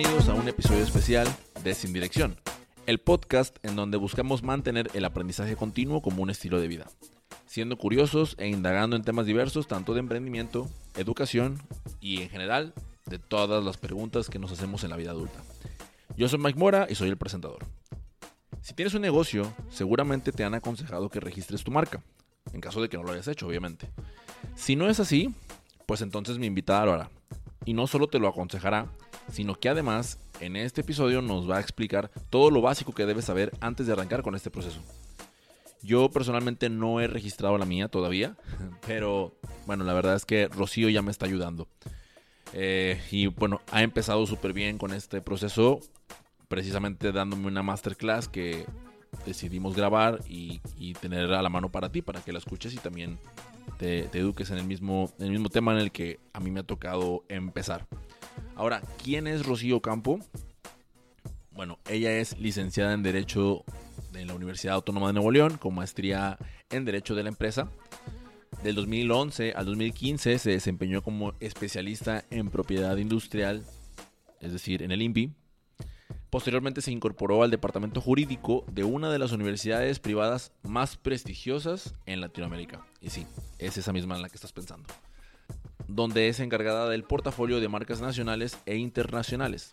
bienvenidos a un episodio especial de Sin Dirección, el podcast en donde buscamos mantener el aprendizaje continuo como un estilo de vida, siendo curiosos e indagando en temas diversos tanto de emprendimiento, educación y en general de todas las preguntas que nos hacemos en la vida adulta. Yo soy Mike Mora y soy el presentador. Si tienes un negocio, seguramente te han aconsejado que registres tu marca, en caso de que no lo hayas hecho, obviamente. Si no es así, pues entonces mi invitada lo hará. Y no solo te lo aconsejará, sino que además en este episodio nos va a explicar todo lo básico que debes saber antes de arrancar con este proceso. Yo personalmente no he registrado la mía todavía, pero bueno, la verdad es que Rocío ya me está ayudando. Eh, y bueno, ha empezado súper bien con este proceso, precisamente dándome una masterclass que decidimos grabar y, tener a la mano para ti, para que la escuches y también te, eduques en el, mismo, en el mismo tema en el que a mí me ha tocado empezar. Ahora, ¿quién es Rocío Campo? Bueno, ella es licenciada en Derecho en la Universidad Autónoma de Nuevo León, con maestría en Derecho de la Empresa. Del 2011 al 2015 se desempeñó como especialista en propiedad industrial, es decir, en el INPI. Posteriormente se incorporó al departamento jurídico de una de las universidades privadas más prestigiosas en Latinoamérica. Y sí, es esa misma en la que estás pensando. Donde es encargada del portafolio de marcas nacionales e internacionales.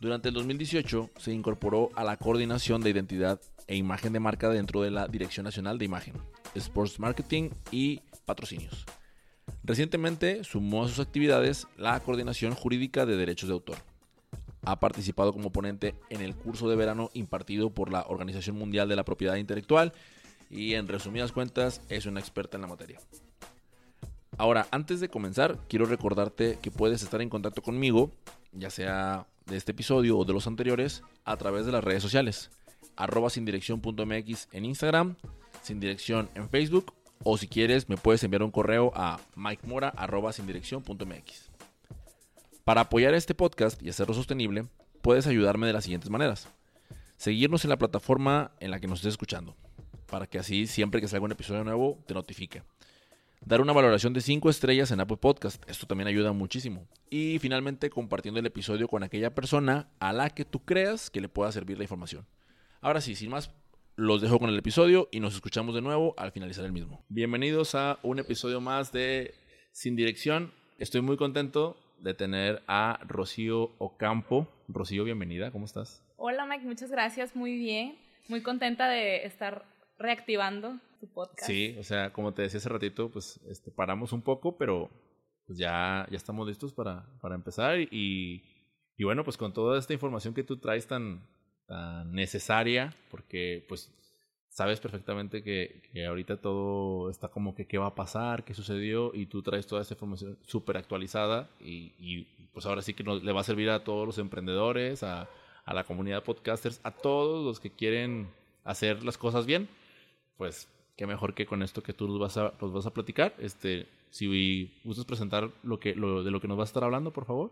Durante el 2018 se incorporó a la coordinación de identidad e imagen de marca dentro de la Dirección Nacional de Imagen, Sports Marketing y Patrocinios. Recientemente sumó a sus actividades la coordinación jurídica de derechos de autor ha participado como ponente en el curso de verano impartido por la Organización Mundial de la Propiedad Intelectual y en resumidas cuentas es una experta en la materia. Ahora, antes de comenzar, quiero recordarte que puedes estar en contacto conmigo, ya sea de este episodio o de los anteriores, a través de las redes sociales. Arroba en Instagram, sin dirección en Facebook, o si quieres me puedes enviar un correo a mikemora arroba sin para apoyar este podcast y hacerlo sostenible, puedes ayudarme de las siguientes maneras. Seguirnos en la plataforma en la que nos estés escuchando, para que así siempre que salga un episodio nuevo te notifique. Dar una valoración de 5 estrellas en Apple Podcast, esto también ayuda muchísimo. Y finalmente compartiendo el episodio con aquella persona a la que tú creas que le pueda servir la información. Ahora sí, sin más, los dejo con el episodio y nos escuchamos de nuevo al finalizar el mismo. Bienvenidos a un episodio más de Sin Dirección. Estoy muy contento de tener a Rocío Ocampo. Rocío, bienvenida, ¿cómo estás? Hola Mike, muchas gracias, muy bien. Muy contenta de estar reactivando podcast. Sí, o sea, como te decía hace ratito, pues este, paramos un poco, pero pues ya, ya estamos listos para, para empezar. Y, y bueno, pues con toda esta información que tú traes tan, tan necesaria, porque pues sabes perfectamente que, ahorita todo está como que qué va a pasar, qué sucedió, y tú traes toda esta información súper actualizada y, pues ahora sí que nos, le va a servir a todos los emprendedores, a, a, la comunidad podcasters, a todos los que quieren hacer las cosas bien, pues qué mejor que con esto que tú nos vas a, nos vas a platicar. Este, si gustas presentar lo que, lo, de lo que nos vas a estar hablando, por favor.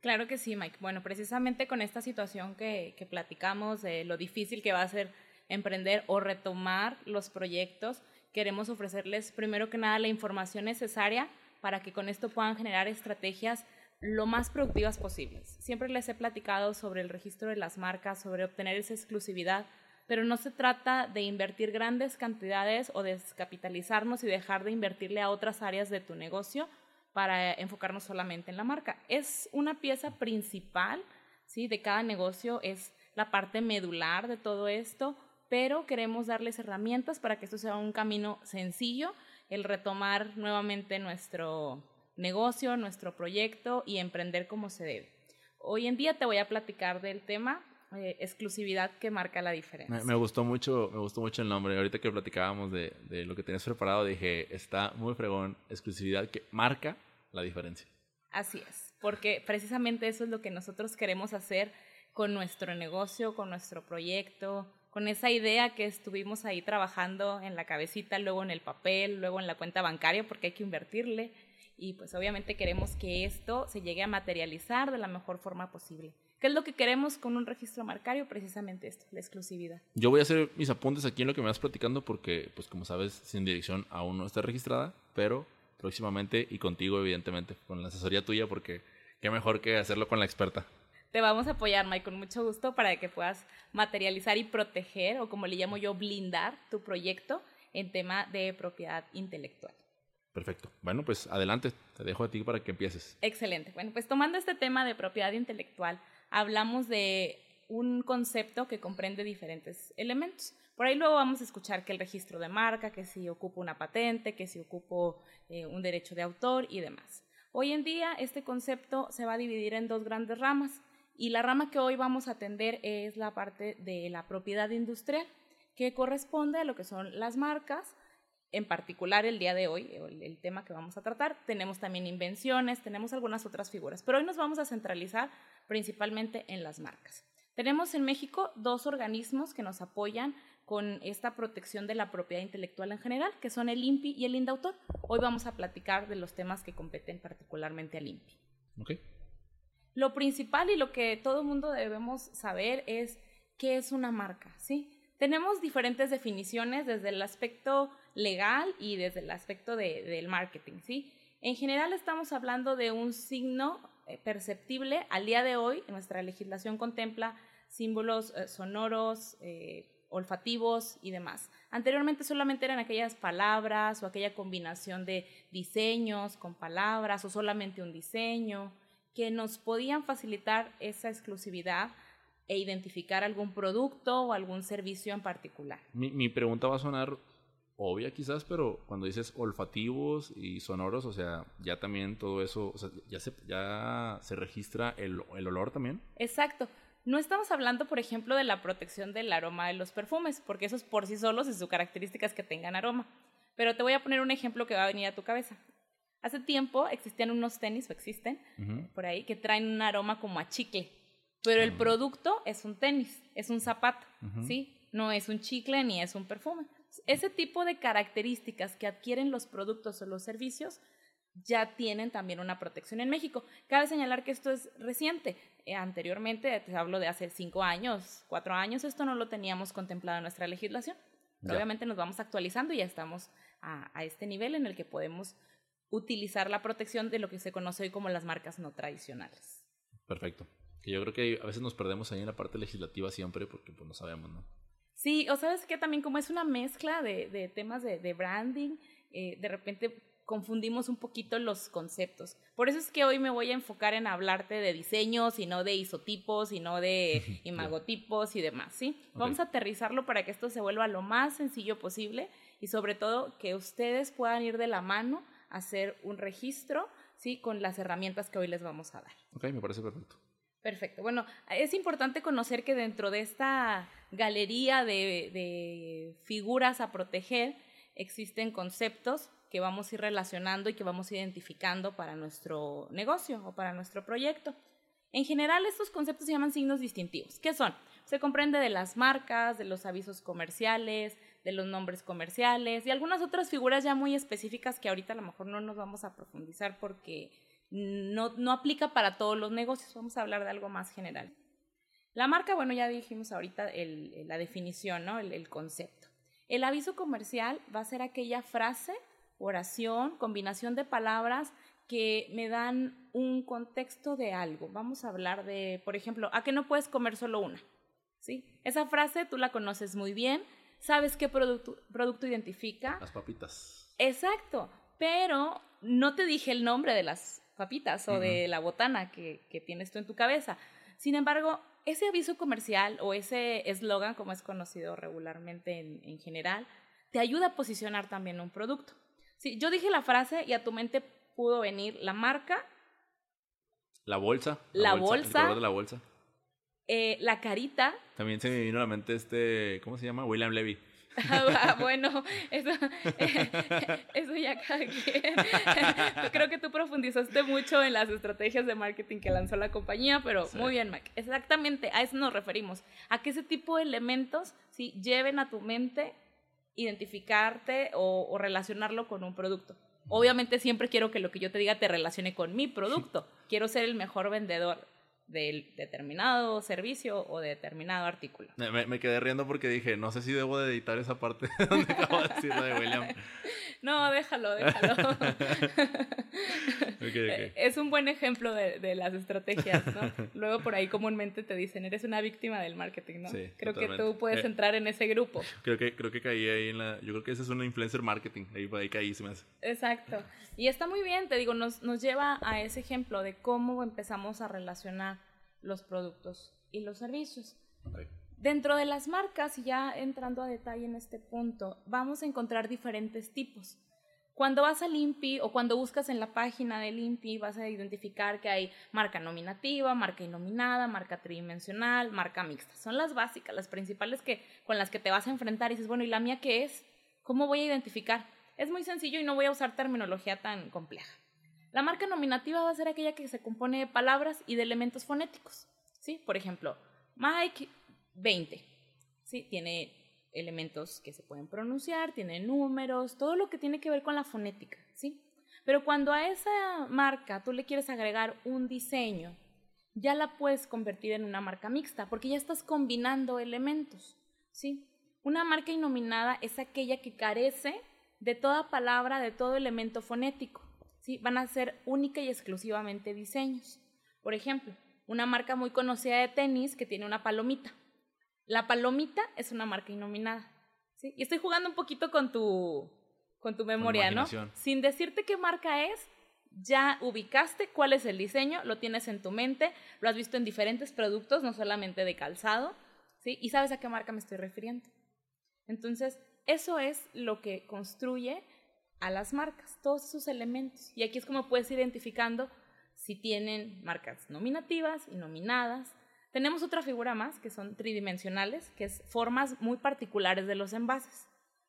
Claro que sí, Mike. Bueno, precisamente con esta situación que, platicamos, lo difícil que va a ser emprender o retomar los proyectos, queremos ofrecerles primero que nada la información necesaria para que con esto puedan generar estrategias lo más productivas posibles. Siempre les he platicado sobre el registro de las marcas, sobre obtener esa exclusividad, pero no se trata de invertir grandes cantidades o descapitalizarnos y dejar de invertirle a otras áreas de tu negocio para enfocarnos solamente en la marca. Es una pieza principal ¿sí? de cada negocio, es la parte medular de todo esto, pero queremos darles herramientas para que esto sea un camino sencillo, el retomar nuevamente nuestro negocio, nuestro proyecto y emprender como se debe. Hoy en día te voy a platicar del tema eh, exclusividad que marca la diferencia. Me, gustó mucho, me gustó mucho el nombre. Ahorita que platicábamos de, de lo que tenías preparado, dije, está muy fregón, exclusividad que marca la diferencia. Así es, porque precisamente eso es lo que nosotros queremos hacer con nuestro negocio, con nuestro proyecto, con esa idea que estuvimos ahí trabajando en la cabecita, luego en el papel, luego en la cuenta bancaria, porque hay que invertirle. Y pues obviamente queremos que esto se llegue a materializar de la mejor forma posible. ¿Qué es lo que queremos con un registro marcario? Precisamente esto, la exclusividad. Yo voy a hacer mis apuntes aquí en lo que me vas platicando porque, pues como sabes, sin dirección aún no está registrada, pero próximamente y contigo, evidentemente, con la asesoría tuya, porque qué mejor que hacerlo con la experta te vamos a apoyar, Mike, con mucho gusto para que puedas materializar y proteger, o como le llamo yo, blindar tu proyecto en tema de propiedad intelectual. Perfecto. Bueno, pues adelante, te dejo a ti para que empieces. Excelente. Bueno, pues tomando este tema de propiedad intelectual, hablamos de un concepto que comprende diferentes elementos. Por ahí luego vamos a escuchar que el registro de marca, que si ocupo una patente, que si ocupo eh, un derecho de autor y demás. Hoy en día este concepto se va a dividir en dos grandes ramas y la rama que hoy vamos a atender es la parte de la propiedad industrial, que corresponde a lo que son las marcas, en particular el día de hoy, el, el, tema que vamos a tratar. Tenemos también invenciones, tenemos algunas otras figuras, pero hoy nos vamos a centralizar principalmente en las marcas. Tenemos en México dos organismos que nos apoyan con esta protección de la propiedad intelectual en general, que son el INPI y el INDAUTOR. Hoy vamos a platicar de los temas que competen particularmente al INPI. Okay. Lo principal y lo que todo mundo debemos saber es qué es una marca, ¿sí? Tenemos diferentes definiciones desde el aspecto legal y desde el aspecto de, del marketing, ¿sí? En general estamos hablando de un signo eh, perceptible. Al día de hoy, nuestra legislación contempla símbolos eh, sonoros, eh, olfativos y demás. Anteriormente solamente eran aquellas palabras o aquella combinación de diseños con palabras o solamente un diseño que nos podían facilitar esa exclusividad e identificar algún producto o algún servicio en particular. Mi, mi pregunta va a sonar obvia quizás, pero cuando dices olfativos y sonoros, o sea, ya también todo eso, o sea, ya se, ya se registra el, el olor también. Exacto. No estamos hablando, por ejemplo, de la protección del aroma de los perfumes, porque esos por sí solos y su característica es que tengan aroma. Pero te voy a poner un ejemplo que va a venir a tu cabeza. Hace tiempo existían unos tenis, o existen, uh -huh. por ahí, que traen un aroma como a chicle. Pero el uh -huh. producto es un tenis, es un zapato, uh -huh. ¿sí? No es un chicle ni es un perfume. Ese tipo de características que adquieren los productos o los servicios ya tienen también una protección en México. Cabe señalar que esto es reciente. Eh, anteriormente, te hablo de hace cinco años, cuatro años, esto no lo teníamos contemplado en nuestra legislación. Obviamente nos vamos actualizando y ya estamos a, a, este nivel en el que podemos utilizar la protección de lo que se conoce hoy como las marcas no tradicionales. Perfecto. Que yo creo que a veces nos perdemos ahí en la parte legislativa siempre porque pues no sabemos, ¿no? Sí, o sabes que también como es una mezcla de, de temas de, de branding, eh, de repente confundimos un poquito los conceptos. Por eso es que hoy me voy a enfocar en hablarte de diseños y no de isotipos y no de imagotipos y demás, ¿sí? Okay. Vamos a aterrizarlo para que esto se vuelva lo más sencillo posible y sobre todo que ustedes puedan ir de la mano a hacer un registro, ¿sí? Con las herramientas que hoy les vamos a dar. Ok, me parece perfecto. Perfecto. Bueno, es importante conocer que dentro de esta galería de, de figuras a proteger existen conceptos que vamos a ir relacionando y que vamos identificando para nuestro negocio o para nuestro proyecto. En general, estos conceptos se llaman signos distintivos. ¿Qué son? Se comprende de las marcas, de los avisos comerciales, de los nombres comerciales y algunas otras figuras ya muy específicas que ahorita a lo mejor no nos vamos a profundizar porque no, no aplica para todos los negocios. Vamos a hablar de algo más general. La marca, bueno, ya dijimos ahorita el, la definición, ¿no? el, el concepto. El aviso comercial va a ser aquella frase oración, combinación de palabras que me dan un contexto de algo. Vamos a hablar de, por ejemplo, a que no puedes comer solo una. ¿Sí? Esa frase tú la conoces muy bien, sabes qué producto, producto identifica. Las papitas. Exacto, pero no te dije el nombre de las papitas o uh -huh. de la botana que, que tienes tú en tu cabeza. Sin embargo, ese aviso comercial o ese eslogan, como es conocido regularmente en, en general, te ayuda a posicionar también un producto. Sí, yo dije la frase y a tu mente pudo venir la marca. La bolsa. La, la bolsa. bolsa. de la bolsa. Eh, la carita. También se me vino a la mente este, ¿cómo se llama? William Levy. Ah, bueno, eso, eso ya cada quien. Creo que tú profundizaste mucho en las estrategias de marketing que lanzó la compañía, pero sí. muy bien, Mike. Exactamente, a eso nos referimos. A que ese tipo de elementos sí, lleven a tu mente identificarte o, o, relacionarlo con un producto. Obviamente siempre quiero que lo que yo te diga te relacione con mi producto. Quiero ser el mejor vendedor del determinado servicio o de determinado artículo. Me, me, quedé riendo porque dije, no sé si debo de editar esa parte donde acabo de decir de William. No, déjalo, déjalo. Es un buen ejemplo de, las estrategias, ¿no? Luego por ahí comúnmente te dicen, eres una víctima del marketing, ¿no? Sí, creo que tú puedes eh, entrar en ese grupo. Creo que, creo que caí ahí en la... Yo creo que ese es una influencer marketing, ahí, ahí caí, se me hace. Exacto. Y está muy bien, te digo, nos, nos lleva a ese ejemplo de cómo empezamos a relacionar los productos y los servicios. Dentro de las marcas, y ya entrando a detalle en este punto, vamos a encontrar diferentes tipos. Cuando vas al INPI o cuando buscas en la página del INPI, vas a identificar que hay marca nominativa, marca innominada, marca tridimensional, marca mixta. Son las básicas, las principales que, con las que te vas a enfrentar y dices, bueno, ¿y la mía qué es? ¿Cómo voy a identificar? Es muy sencillo y no voy a usar terminología tan compleja. La marca nominativa va a ser aquella que se compone de palabras y de elementos fonéticos. ¿sí? Por ejemplo, Mike 20, ¿sí? Tiene elementos que se pueden pronunciar, tiene números, todo lo que tiene que ver con la fonética, ¿sí? Pero cuando a esa marca tú le quieres agregar un diseño, ya la puedes convertir en una marca mixta, porque ya estás combinando elementos, ¿sí? Una marca innominada es aquella que carece de toda palabra, de todo elemento fonético, ¿sí? Van a ser única y exclusivamente diseños. Por ejemplo, una marca muy conocida de tenis que tiene una palomita. La palomita es una marca innominada. ¿sí? Y estoy jugando un poquito con tu, con tu memoria, ¿no? Sin decirte qué marca es, ya ubicaste cuál es el diseño, lo tienes en tu mente, lo has visto en diferentes productos, no solamente de calzado, ¿sí? Y sabes a qué marca me estoy refiriendo. Entonces, eso es lo que construye a las marcas, todos esos elementos. Y aquí es como puedes identificando si tienen marcas nominativas y nominadas. Tenemos otra figura más que son tridimensionales, que es formas muy particulares de los envases.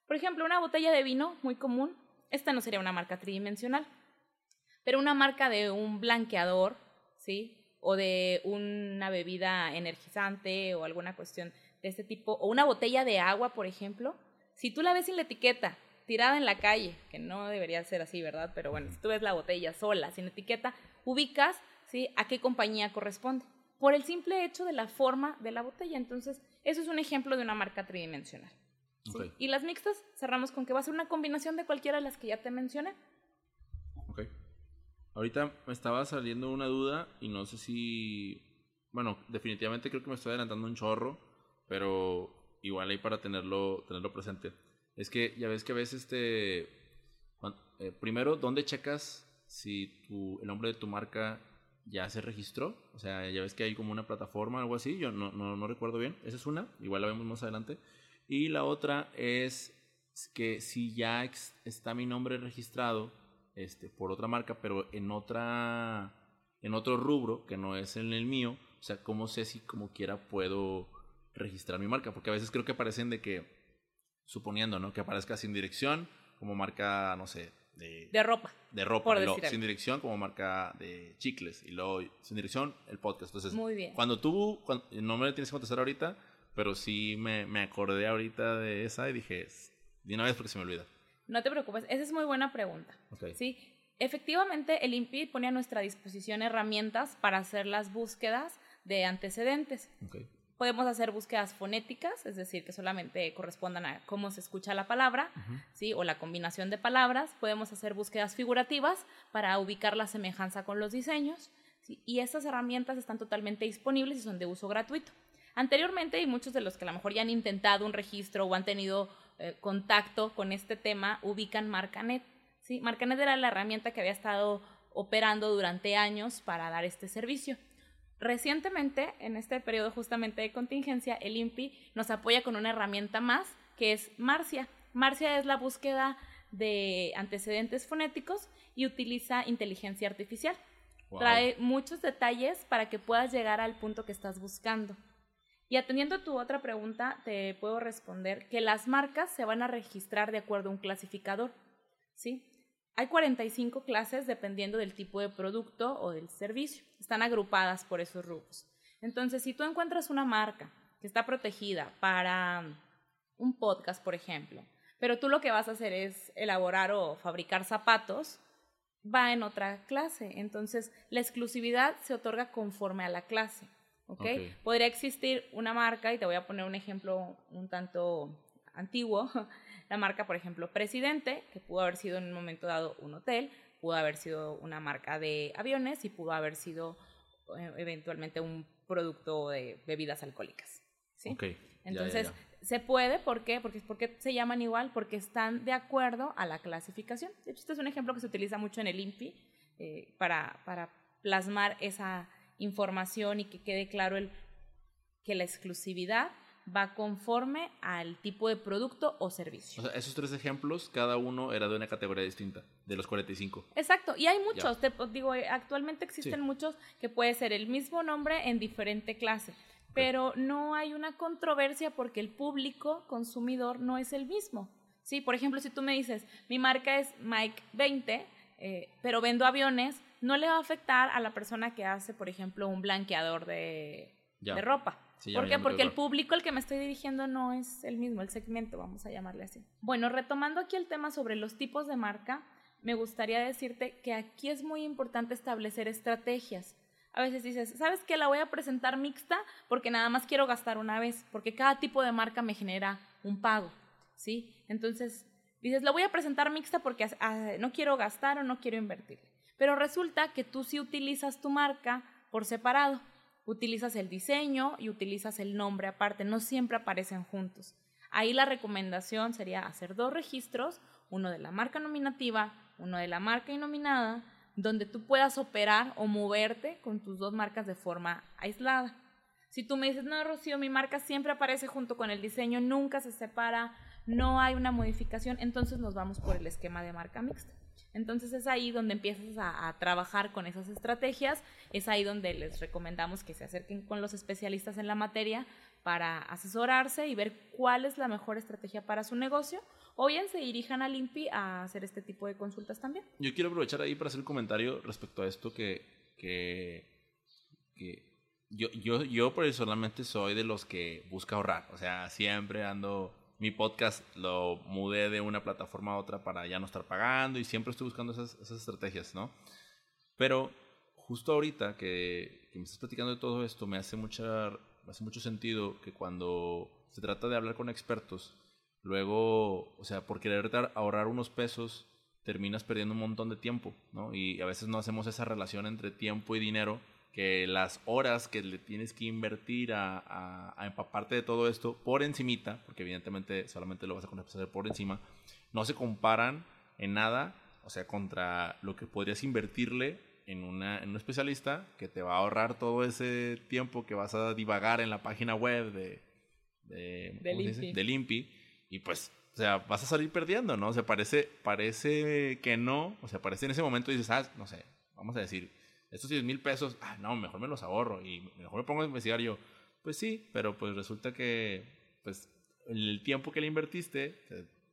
Por ejemplo, una botella de vino muy común, esta no sería una marca tridimensional, pero una marca de un blanqueador, ¿sí? O de una bebida energizante o alguna cuestión de este tipo, o una botella de agua, por ejemplo, si tú la ves sin la etiqueta, tirada en la calle, que no debería ser así, ¿verdad? Pero bueno, si tú ves la botella sola, sin etiqueta, ubicas ¿sí? a qué compañía corresponde, por el simple hecho de la forma de la botella. Entonces, eso es un ejemplo de una marca tridimensional. Y las mixtas cerramos con que va a ser una combinación de cualquiera de las que ya te mencioné. Ok. Ahorita me estaba saliendo una duda y no sé si... Bueno, definitivamente creo que me estoy adelantando un chorro, pero igual ahí para tenerlo, tenerlo presente. Es que ya ves que a veces este... Primero, ¿dónde checas si tu, el nombre de tu marca ya se registró. O sea, ya ves que hay como una plataforma o algo así. Yo no, no, no, recuerdo bien. Esa es una. Igual la vemos más adelante. Y la otra es que si ya está mi nombre registrado este, por otra marca, pero en otra en otro rubro que no es en el mío, o sea, ¿cómo sé si como quiera puedo registrar mi marca? Porque a veces creo que aparecen de que, suponiendo, ¿no? Que aparezca sin dirección, como marca, no sé, de, ropa. De ropa. sin dirección como marca de chicles. Y luego sin dirección el podcast. Entonces, Muy bien. cuando tú, no me tienes que contestar ahorita, pero sí me, me acordé ahorita de esa y dije, de una vez porque se me olvida. No te preocupes, esa es muy buena pregunta. Sí, efectivamente el INPI pone a nuestra disposición herramientas para hacer las búsquedas de antecedentes. Okay. Podemos hacer búsquedas fonéticas, es decir, que solamente correspondan a cómo se escucha la palabra, ¿sí? o la combinación de palabras. Podemos hacer búsquedas figurativas para ubicar la semejanza con los diseños. Y estas herramientas están totalmente disponibles y son de uso gratuito. Anteriormente, y muchos de los que a lo mejor ya han intentado un registro o han tenido eh, contacto con este tema, ubican Marcanet. ¿sí? Marcanet era la herramienta que había estado operando durante años para dar este servicio. Recientemente, en este periodo justamente de contingencia, el INPI nos apoya con una herramienta más que es Marcia. Marcia es la búsqueda de antecedentes fonéticos y utiliza inteligencia artificial. Trae muchos detalles para que puedas llegar al punto que estás buscando. Y atendiendo a tu otra pregunta, te puedo responder que las marcas se van a registrar de acuerdo a un clasificador. ¿sí? Hay 45 clases dependiendo del tipo de producto o del servicio. Están agrupadas por esos rubros. Entonces, si tú encuentras una marca que está protegida para un podcast, por ejemplo, pero tú lo que vas a hacer es elaborar o fabricar zapatos, va en otra clase. Entonces, la exclusividad se otorga conforme a la clase. Podría existir una marca, y te voy a poner un ejemplo un tanto antiguo, la marca, por ejemplo, Presidente, que pudo haber sido en un momento dado un hotel, pudo haber sido una marca de aviones y pudo haber sido eh, eventualmente un producto de bebidas alcohólicas. ¿sí? Entonces, se puede, ¿por qué? Porque, porque se llaman igual, porque están de acuerdo a la clasificación. De hecho, este es un ejemplo que se utiliza mucho en el INPI eh, para, para plasmar esa información y que quede claro el, que la exclusividad va conforme al tipo de producto o servicio. O sea, esos tres ejemplos, cada uno era de una categoría distinta, de los 45. Exacto, y hay muchos, te, digo, actualmente existen muchos que puede ser el mismo nombre en diferente clase, pero no hay una controversia porque el público consumidor no es el mismo. Sí, por ejemplo, si tú me dices, mi marca es Mike 20, eh, pero vendo aviones, no le va a afectar a la persona que hace, por ejemplo, un blanqueador de, de ropa. ¿Por qué? Porque el público al que me estoy dirigiendo no es el mismo, el segmento, vamos a llamarle así. Bueno, retomando aquí el tema sobre los tipos de marca, me gustaría decirte que aquí es muy importante establecer estrategias. A veces dices, ¿sabes qué? La voy a presentar mixta porque nada más quiero gastar una vez, porque cada tipo de marca me genera un pago, ¿sí? Entonces, dices, la voy a presentar mixta porque ah, no quiero gastar o no quiero invertir. Pero resulta que tú sí utilizas tu marca por separado utilizas el diseño y utilizas el nombre aparte, no siempre aparecen juntos. Ahí la recomendación sería hacer dos registros, uno de la marca nominativa, uno de la marca innominada, donde tú puedas operar o moverte con tus dos marcas de forma aislada. Si tú me dices, no, Rocío, mi marca siempre aparece junto con el diseño, nunca se separa, no hay una modificación, entonces nos vamos por el esquema de marca mixta. Entonces es ahí donde empiezas a, trabajar con esas estrategias, es ahí donde les recomendamos que se acerquen con los especialistas en la materia para asesorarse y ver cuál es la mejor estrategia para su negocio, o bien se dirijan al INPI a hacer este tipo de consultas también. Yo quiero aprovechar ahí para hacer un comentario respecto a esto que, que, que yo, yo, yo personalmente soy de los que busca ahorrar, o sea, siempre ando mi podcast lo mudé de una plataforma a otra para ya no estar pagando y siempre estoy buscando esas, esas estrategias, ¿no? Pero justo ahorita que, que, me estás platicando de todo esto, me hace, mucha, me hace mucho sentido que cuando se trata de hablar con expertos, luego, o sea, por querer ahorrar unos pesos, terminas perdiendo un montón de tiempo, ¿no? Y a veces no hacemos esa relación entre tiempo y dinero que las horas que le tienes que invertir a, a, empaparte de todo esto por encimita, porque evidentemente solamente lo vas a hacer por encima, no se comparan en nada, o sea, contra lo que podrías invertirle en, una, en un especialista que te va a ahorrar todo ese tiempo que vas a divagar en la página web de, de, del, INPI. Y pues, o sea, vas a salir perdiendo, ¿no? O sea, parece, parece que no, o sea, parece en ese momento dices, ah, no sé, vamos a decir, estos 10 mil pesos, ah, no, mejor me los ahorro y mejor me pongo a investigar yo. Pues sí, pero pues resulta que pues el tiempo que le invertiste,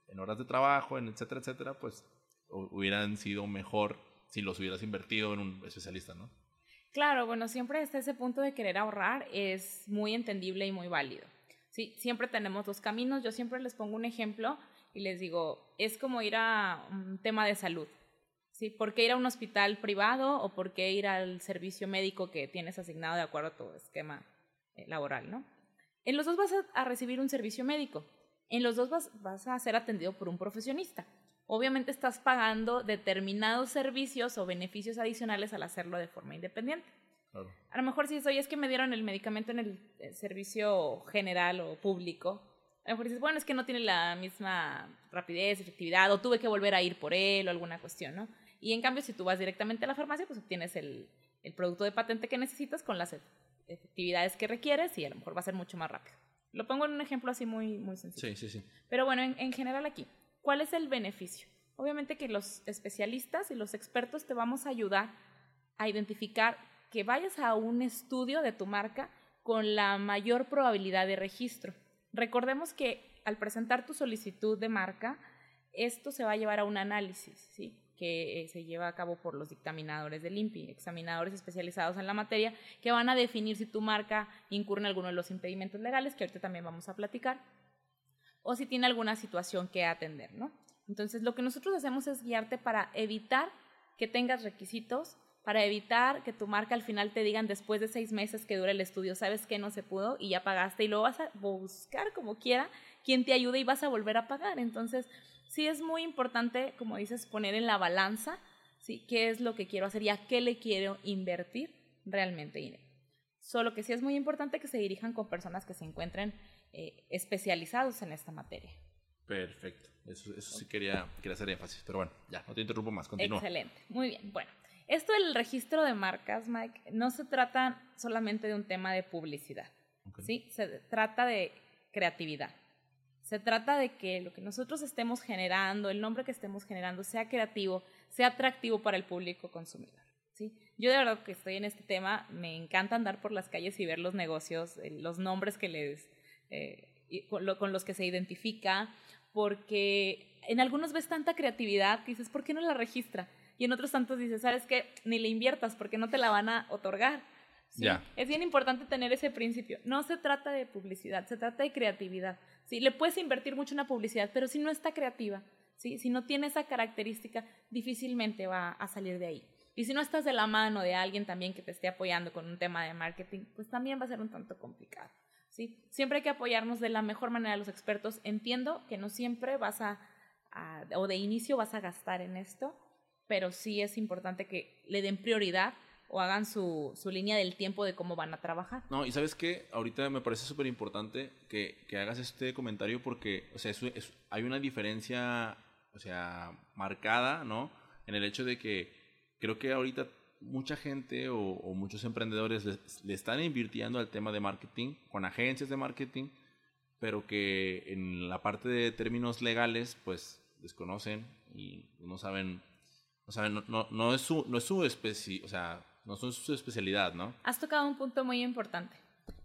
en horas de trabajo, en etcétera, etcétera, pues hubieran sido mejor si los hubieras invertido en un especialista, ¿no? Claro, bueno, siempre está ese punto de querer ahorrar, es muy entendible y muy válido. Sí, siempre tenemos dos caminos. Yo siempre les pongo un ejemplo y les digo, es como ir a un tema de salud. ¿Sí? ¿Por qué ir a un hospital privado o por qué ir al servicio médico que tienes asignado de acuerdo a tu esquema eh, laboral, ¿no? En los dos vas a, recibir un servicio médico. En los dos vas, vas a ser atendido por un profesionista. Obviamente estás pagando determinados servicios o beneficios adicionales al hacerlo de forma independiente. A lo mejor si soy es que me dieron el medicamento en el, el eh, servicio general o público, a lo mejor dices, bueno, es que no tiene la misma rapidez, efectividad, o tuve que volver a ir por él o alguna cuestión, ¿no? Y en cambio, si tú vas directamente a la farmacia, pues obtienes el, el producto de patente que necesitas con las efectividades que requieres y a lo mejor va a ser mucho más rápido. Lo pongo en un ejemplo así muy, muy sencillo. Sí, sí, sí. Pero bueno, en, en general aquí, ¿cuál es el beneficio? Obviamente que los especialistas y los expertos te vamos a ayudar a identificar que vayas a un estudio de tu marca con la mayor probabilidad de registro. Recordemos que al presentar tu solicitud de marca, esto se va a llevar a un análisis, ¿sí? Que eh, se lleva a cabo por los dictaminadores del INPI, examinadores especializados en la materia, que van a definir si tu marca incurre en alguno de los impedimentos legales, que ahorita también vamos a platicar, o si tiene alguna situación que atender, ¿no? Entonces, lo que nosotros hacemos es guiarte para evitar que tengas requisitos para evitar que tu marca al final te digan después de seis meses que dura el estudio, sabes que no se pudo y ya pagaste y luego vas a buscar como quiera quien te ayude y vas a volver a pagar. Entonces, sí es muy importante, como dices, poner en la balanza, ¿sí? ¿Qué es lo que quiero hacer y a qué le quiero invertir realmente dinero? Solo que sí es muy importante que se dirijan con personas que se encuentren eh, especializados en esta materia. Perfecto. Eso, eso sí quería, quería hacer énfasis. Pero bueno, ya, no te interrumpo más. Continúa. Excelente. Muy bien. Bueno, esto del registro de marcas, Mike, no se trata solamente de un tema de publicidad. ¿sí? Se trata de creatividad. Se trata de que lo que nosotros estemos generando, el nombre que estemos generando, sea creativo, sea atractivo para el público consumidor. ¿sí? Yo de verdad que estoy en este tema, me encanta andar por las calles y ver los negocios, eh, los nombres que les, eh, con, los que se identifica, porque en algunos ves tanta creatividad que dices, ¿por qué no la registra? Y en otros tantos dices, ¿sabes qué? Ni le inviertas porque no te la van a otorgar. ¿Sí? Es bien importante tener ese principio. No se trata de publicidad, se trata de creatividad. ¿sí? Le puedes invertir mucho en la publicidad, pero si no está creativa, ¿sí? si no tiene esa característica, difícilmente va a salir de ahí. Y si no estás de la mano de alguien también que te esté apoyando con un tema de marketing, pues también va a ser un tanto complicado. ¿sí? Siempre hay que apoyarnos de la mejor manera a los expertos. Entiendo que no siempre vas a, o de inicio vas a gastar en esto, pero sí es importante que le den prioridad o hagan su, su, línea del tiempo de cómo van a trabajar. No, y sabes qué, ahorita me parece súper importante que, que, hagas este comentario porque, o sea, hay una diferencia, o sea, marcada, ¿no? En el hecho de que creo que ahorita mucha gente o, muchos emprendedores le, están invirtiendo al tema de marketing con agencias de marketing, pero que en la parte de términos legales, pues desconocen y no saben, no saben, no, no, es su, no es su especie, o sea, no son su especialidad, ¿no? Has tocado un punto muy importante.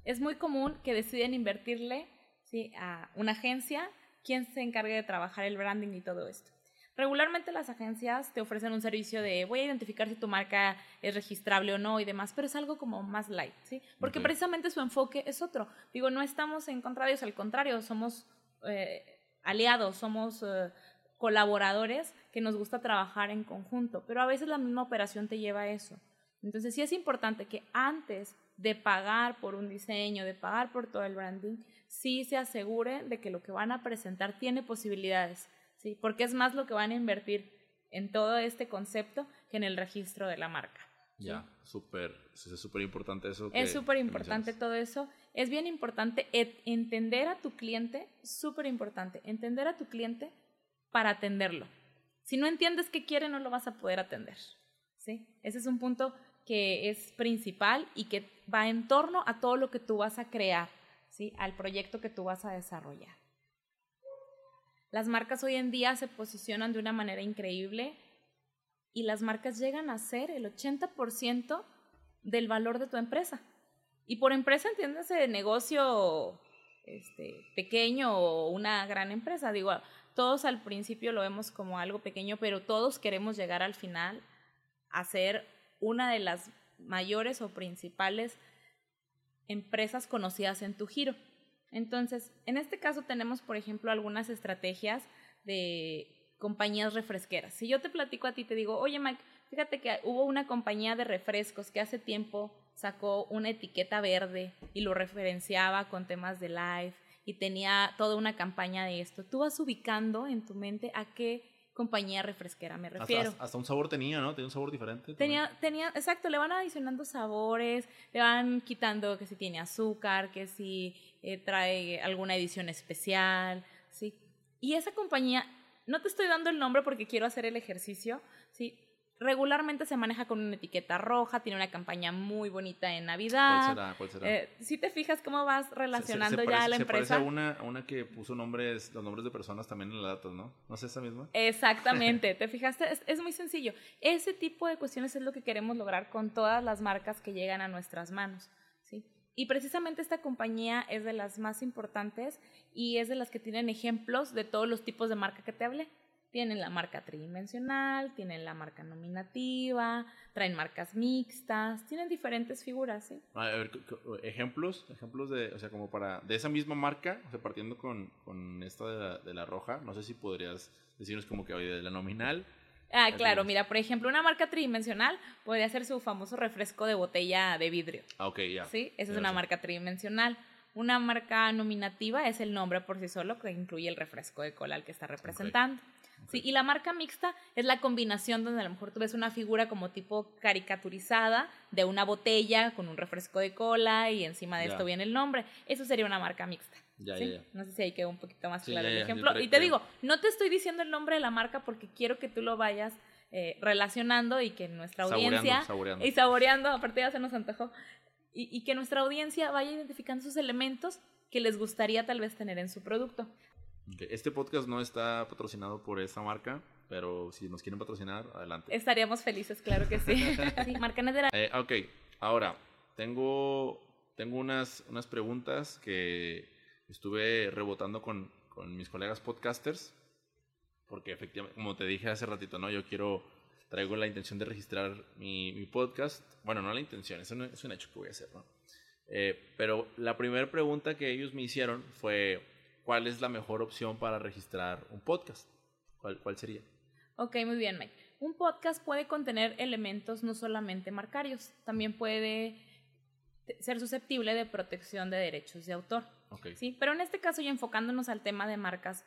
Es muy común que deciden invertirle ¿sí? a una agencia quien se encargue de trabajar el branding y todo esto. Regularmente las agencias te ofrecen un servicio de voy a identificar si tu marca es registrable o no y demás, pero es algo como más light, ¿sí? Porque precisamente su enfoque es otro. Digo, no estamos en contra de ellos, al contrario, somos eh, aliados, somos eh, colaboradores que nos gusta trabajar en conjunto, pero a veces la misma operación te lleva a eso. Entonces sí es importante que antes de pagar por un diseño, de pagar por todo el branding, sí se asegure de que lo que van a presentar tiene posibilidades ¿sí? Porque es más lo que van a invertir en todo este concepto que en el registro de la marca. Ya, súper, es súper importante eso. es súper importante todo eso. Es bien importante entender a tu cliente, súper importante, entender a tu cliente para atenderlo. Si no entiendes qué quiere, no lo vas a poder atender. ¿sí? Ese es un punto que es principal y que va en torno a todo lo que tú vas a crear, ¿sí? al proyecto que tú vas a desarrollar. Las marcas hoy en día se posicionan de una manera increíble y las marcas llegan a ser el 80% del valor de tu empresa. Y por empresa entiéndase negocio este, pequeño o una gran empresa. Digo, todos al principio lo vemos como algo pequeño, pero todos queremos llegar al final a ser una de las mayores o principales empresas conocidas en tu giro. Entonces, en este caso tenemos, por ejemplo, algunas estrategias de compañías refresqueras. Si yo te platico a ti, te digo, oye Mike, fíjate que hubo una compañía de refrescos que hace tiempo sacó una etiqueta verde y lo referenciaba con temas de live y tenía toda una campaña de esto. Tú vas ubicando en tu mente a qué compañía refresquera, me refiero. Hasta, un sabor tenía, ¿no? Tenía un sabor diferente. Tenía, tenía, exacto, le van adicionando sabores, le van quitando que si tiene azúcar, que si eh, trae alguna edición especial, ¿sí? Y esa compañía, no te estoy dando el nombre porque quiero hacer el ejercicio, ¿sí? Regularmente se maneja con una etiqueta roja, tiene una campaña muy bonita en Navidad. ¿Cuál será? ¿Cuál será? Eh, si te fijas cómo vas relacionando ya a la empresa. Se parece a una, una que puso nombres, los nombres de personas también en la datos, ¿no? ¿No es esa misma? Exactamente, ¿te fijaste? Es, es, muy sencillo. Ese tipo de cuestiones es lo que queremos lograr con todas las marcas que llegan a nuestras manos, ¿sí? Y precisamente esta compañía es de las más importantes y es de las que tienen ejemplos de todos los tipos de marca que te hablé. Tienen la marca tridimensional, tienen la marca nominativa, traen marcas mixtas, tienen diferentes figuras, ¿sí? A ver, ejemplos, ejemplos de, o sea, como para, de esa misma marca, o sea, partiendo con, con esta de la, de la, roja, no sé si podrías decirnos como que, oye, de la nominal, Ah, claro, mira, por ejemplo, una marca tridimensional podría ser su famoso refresco de botella de vidrio. Ah, ok, ya. Sí, esa es una marca tridimensional. Una marca nominativa es el nombre por sí solo que incluye el refresco de cola al que está representando. Sí, y la marca mixta es la combinación donde a lo mejor tú ves una figura como tipo caricaturizada de una botella con un refresco de cola y encima de esto viene el nombre. Eso sería una marca mixta. Ya, ya, No sé si ahí quedó un poquito más claro el ejemplo. y te digo, no te estoy diciendo el nombre de la marca porque quiero que tú lo vayas eh, relacionando y que nuestra audiencia... Saboreando, Y saboreando, aparte ya se nos antojó. Y, y que nuestra audiencia vaya identificando sus elementos que les gustaría tal vez tener en su producto. Este podcast no está patrocinado por esa marca, pero si nos quieren patrocinar, adelante. Estaríamos felices, claro que sí. sí marca Netera. Eh, ok, ahora, tengo, tengo unas, unas preguntas que estuve rebotando con, con mis colegas podcasters, porque efectivamente, como te dije hace ratito, ¿no? Yo quiero, traigo la intención de registrar mi, mi podcast. Bueno, no la intención, es un, es un hecho que voy a hacer, ¿no? Eh, pero la primera pregunta que ellos me hicieron fue, ¿cuál es la mejor opción para registrar un podcast? ¿Cuál, cuál sería? Ok, muy bien, Mike. Un podcast puede contener elementos no solamente marcarios, también puede ser susceptible de protección de derechos de autor. Okay. ¿sí? Pero en este caso, y enfocándonos al tema de marcas,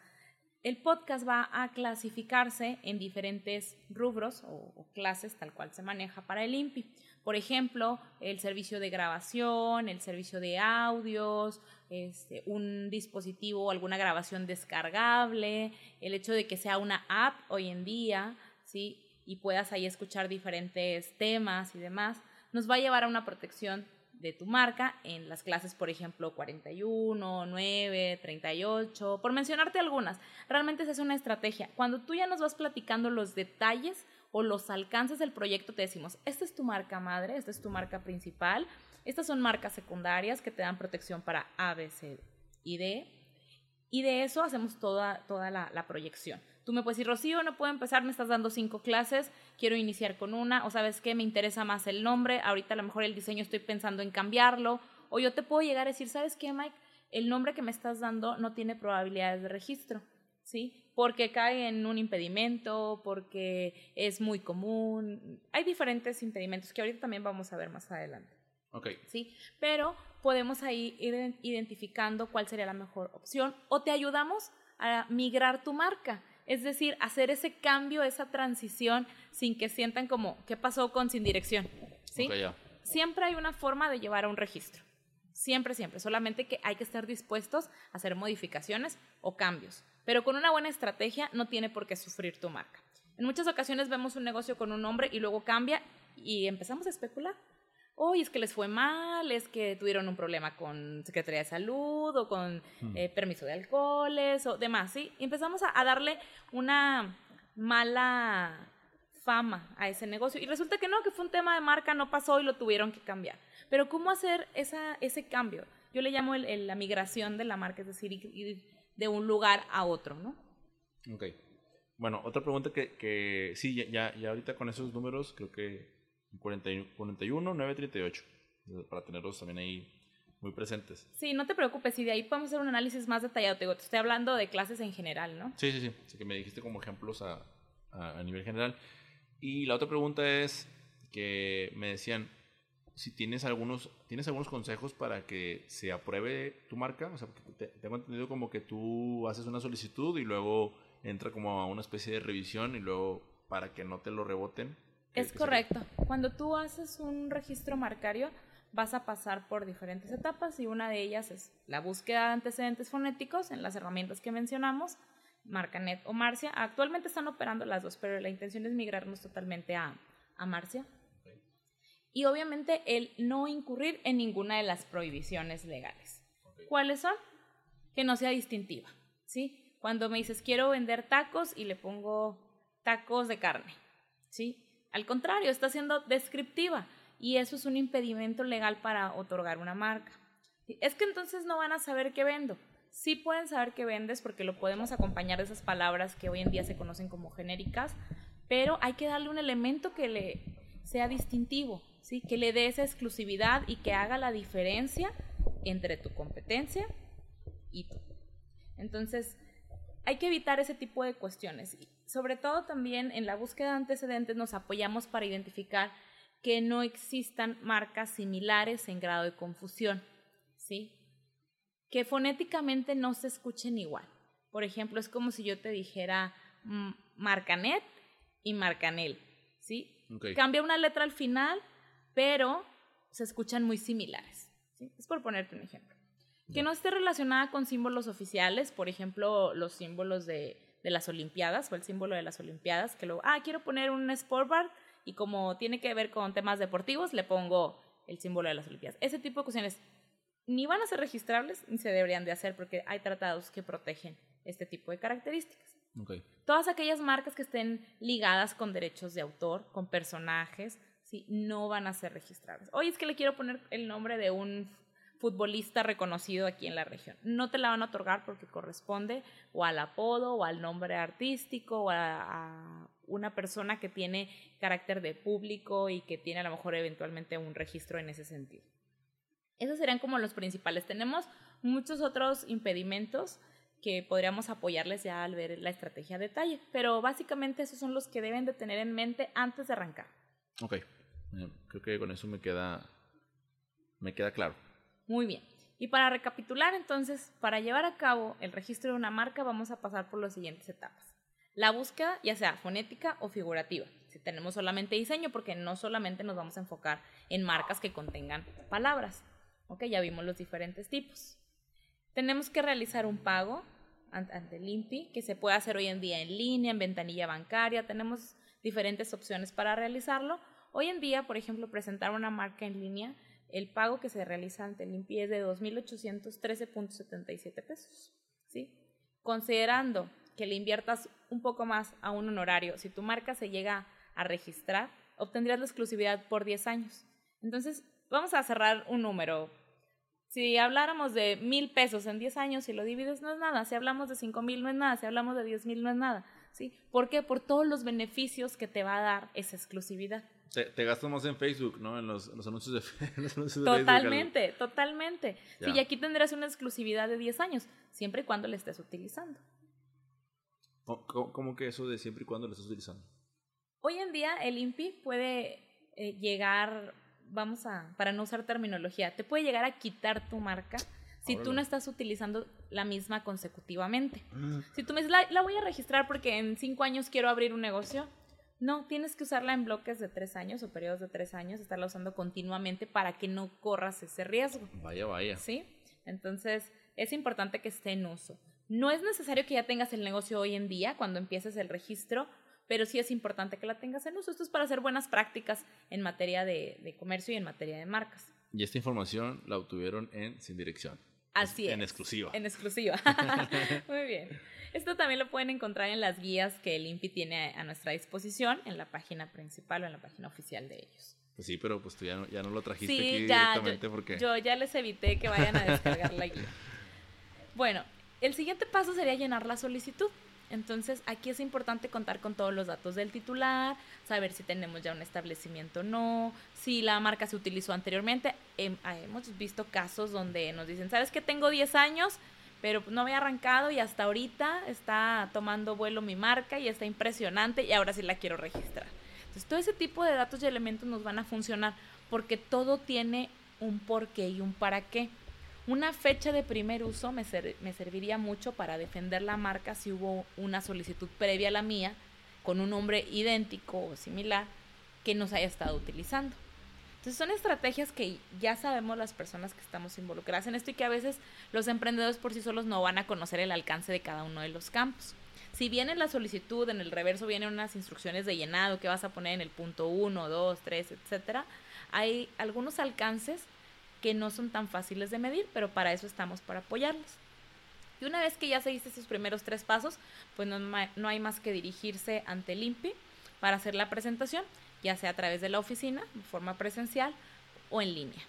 el podcast va a clasificarse en diferentes rubros o, o, clases, tal cual se maneja para el INPI. Por ejemplo, el servicio de grabación, el servicio de audios, este, un dispositivo o alguna grabación descargable, el hecho de que sea una app hoy en día, ¿sí? Y puedas ahí escuchar diferentes temas y demás, nos va a llevar a una protección de tu marca en las clases, por ejemplo, 41, 9, 38, por mencionarte algunas. Realmente esa es una estrategia. Cuando tú ya nos vas platicando los detalles o los alcances del proyecto, te decimos, esta es tu marca madre, esta es tu marca principal, estas son marcas secundarias que te dan protección para A, B, C y D. Y de eso hacemos toda, toda la, la proyección. Tú me puedes decir, Rocío, no puedo empezar, me estás dando cinco clases, quiero iniciar con una, o sabes qué, me interesa más el nombre, ahorita a lo mejor el diseño estoy pensando en cambiarlo, o yo te puedo llegar a decir, ¿sabes qué, Mike? El nombre que me estás dando no tiene probabilidades de registro, ¿sí? Porque cae en un impedimento, porque es muy común, hay diferentes impedimentos que ahorita también vamos a ver más adelante. Okay. ¿Sí? Pero podemos ahí ir identificando cuál sería la mejor opción o te ayudamos a migrar tu marca. Es decir, hacer ese cambio, esa transición sin que sientan como, ¿qué pasó con sin dirección? ¿Sí? Okay, yeah. Siempre hay una forma de llevar a un registro. Siempre, siempre. Solamente que hay que estar dispuestos a hacer modificaciones o cambios. Pero con una buena estrategia no tiene por qué sufrir tu marca. En muchas ocasiones vemos un negocio con un nombre y luego cambia y empezamos a especular. Hoy es que les fue mal, es que tuvieron un problema con Secretaría de Salud o con Hmm. eh, permiso de alcoholes o demás, ¿sí? Y empezamos a, a, darle una mala fama a ese negocio y resulta que no, que fue un tema de marca, no pasó y lo tuvieron que cambiar. Pero ¿cómo hacer esa, ese cambio? Yo le llamo el, el, la migración de la marca, es decir, ir de un lugar a otro, ¿no? Ok. Bueno, otra pregunta que, que sí, ya, ya ahorita con esos números creo que 41, 41 9, 38, para tenerlos también ahí muy presentes. Sí, no te preocupes, y de ahí podemos hacer un análisis más detallado. Te, digo, te estoy hablando de clases en general, ¿no? Sí, sí, sí. Así que me dijiste como ejemplos a, a, a nivel general. Y la otra pregunta es que me decían si tienes algunos, tienes algunos consejos para que se apruebe tu marca. O sea, te, tengo entendido como que tú haces una solicitud y luego entra como a una especie de revisión y luego para que no te lo reboten. Es correcto. Cuando tú haces un registro marcario, vas a pasar por diferentes etapas y una de ellas es la búsqueda de antecedentes fonéticos en las herramientas que mencionamos, Marcanet o Marcia. Actualmente están operando las dos, pero la intención es migrarnos totalmente a, a Marcia. Okay. Y obviamente el no incurrir en ninguna de las prohibiciones legales. Okay. ¿Cuáles son? Que no sea distintiva. ¿sí? Cuando me dices quiero vender tacos y le pongo tacos de carne. ¿sí? Al contrario, está siendo descriptiva y eso es un impedimento legal para otorgar una marca. Es que entonces no van a saber qué vendo. Sí pueden saber qué vendes porque lo podemos acompañar de esas palabras que hoy en día se conocen como genéricas, pero hay que darle un elemento que le sea distintivo, ¿sí? que le dé esa exclusividad y que haga la diferencia entre tu competencia y tú. Entonces, hay que evitar ese tipo de cuestiones. Sobre todo también en la búsqueda de antecedentes nos apoyamos para identificar que no existan marcas similares en grado de confusión, ¿sí? Que fonéticamente no se escuchen igual. Por ejemplo, es como si yo te dijera mm, Marcanet y Marcanel, ¿sí? Cambia una letra al final, pero se escuchan muy similares, ¿sí? Es por ponerte un ejemplo. Que no esté relacionada con símbolos oficiales, por ejemplo, los símbolos de, de las Olimpiadas o el símbolo de las Olimpiadas, que luego, ah, quiero poner un sport bar y como tiene que ver con temas deportivos, le pongo el símbolo de las Olimpiadas. Ese tipo de cuestiones ni van a ser registrables ni se deberían de hacer porque hay tratados que protegen este tipo de características. Todas aquellas marcas que estén ligadas con derechos de autor, con personajes, sí, no van a ser registrables. Oye, es que le quiero poner el nombre de un futbolista reconocido aquí en la región. No te la van a otorgar porque corresponde o al apodo o al nombre artístico o a, una persona que tiene carácter de público y que tiene a lo mejor eventualmente un registro en ese sentido. Esos serían como los principales. Tenemos muchos otros impedimentos que podríamos apoyarles ya al ver la estrategia a detalle, pero básicamente esos son los que deben de tener en mente antes de arrancar. Ok, eh, creo que con eso me queda, me queda claro. Muy bien. Y para recapitular entonces, para llevar a cabo el registro de una marca vamos a pasar por las siguientes etapas. La búsqueda, ya sea fonética o figurativa. Si tenemos solamente diseño, porque no solamente nos vamos a enfocar en marcas que contengan palabras. Ok, ya vimos los diferentes tipos. Tenemos que realizar un pago ante el INPI, que se puede hacer hoy en día en línea, en ventanilla bancaria. Tenemos diferentes opciones para realizarlo. Hoy en día, por ejemplo, presentar una marca en línea el pago que se realiza ante el INPI es de 2.813.77 pesos. ¿sí? Considerando que le inviertas un poco más a un honorario, si tu marca se llega a registrar, obtendrías la exclusividad por 10 años. Entonces, vamos a cerrar un número. Si habláramos de mil pesos en 10 años, si lo divides no es nada. Si hablamos de cinco mil no es nada. Si hablamos de 10 mil no es nada. ¿sí? ¿Por qué? Por todos los beneficios que te va a dar esa exclusividad. Te, gastas más en Facebook, ¿no? En los, anuncios de, Facebook. totalmente, Totalmente, Sí, y aquí tendrás una exclusividad de 10 años, siempre y cuando la estés utilizando. ¿Cómo, que eso de siempre y cuando la estés utilizando? Hoy en día el INPI puede eh, llegar, vamos a, para no usar terminología, te puede llegar a quitar tu marca si tú no estás utilizando la misma consecutivamente. Mm. Si tú me dices, la, la, voy a registrar porque en cinco años quiero abrir un negocio, no, tienes que usarla en bloques de tres años o periodos de tres años, estarla usando continuamente para que no corras ese riesgo. Vaya, vaya. ¿Sí? Entonces, es importante que esté en uso. No es necesario que ya tengas el negocio hoy en día cuando empieces el registro, pero sí es importante que la tengas en uso. Esto es para hacer buenas prácticas en materia de, de comercio y en materia de marcas. Y esta información la obtuvieron en Sin Dirección. Así es. En exclusiva. En exclusiva. Muy bien. Esto también lo pueden encontrar en las guías que el INPI tiene a nuestra disposición en la página principal o en la página oficial de ellos. Pues sí, pero pues tú ya no, ya no lo trajiste aquí directamente porque... Yo ya les evité que vayan a descargar la guía. Bueno, el siguiente paso sería llenar la solicitud. Entonces, aquí es importante contar con todos los datos del titular, saber si tenemos ya un establecimiento o no, si la marca se utilizó anteriormente. hemos visto casos donde nos dicen, ¿sabes que tengo 10 años? pero no había arrancado y hasta ahorita está tomando vuelo mi marca y está impresionante y ahora sí la quiero registrar. Entonces, todo ese tipo de datos y elementos nos van a funcionar porque todo tiene un porqué y un para qué. Una fecha de primer uso me, me serviría mucho para defender la marca si hubo una solicitud previa a la mía con un nombre idéntico o similar que nos haya estado utilizando. Entonces son estrategias que ya sabemos las personas que estamos involucradas en esto y que a veces los emprendedores por sí solos no van a conocer el alcance de cada uno de los campos. Si viene la solicitud, en el reverso vienen unas instrucciones de llenado que vas a poner en el punto 1, 2, 3, etcétera, hay algunos alcances que no son tan fáciles de medir, pero para eso estamos, para apoyarlos. Y una vez que ya seguiste esos primeros tres pasos, pues no, no hay más que dirigirse ante el INPI para hacer la presentación ya sea a través de la oficina, de forma presencial o en línea.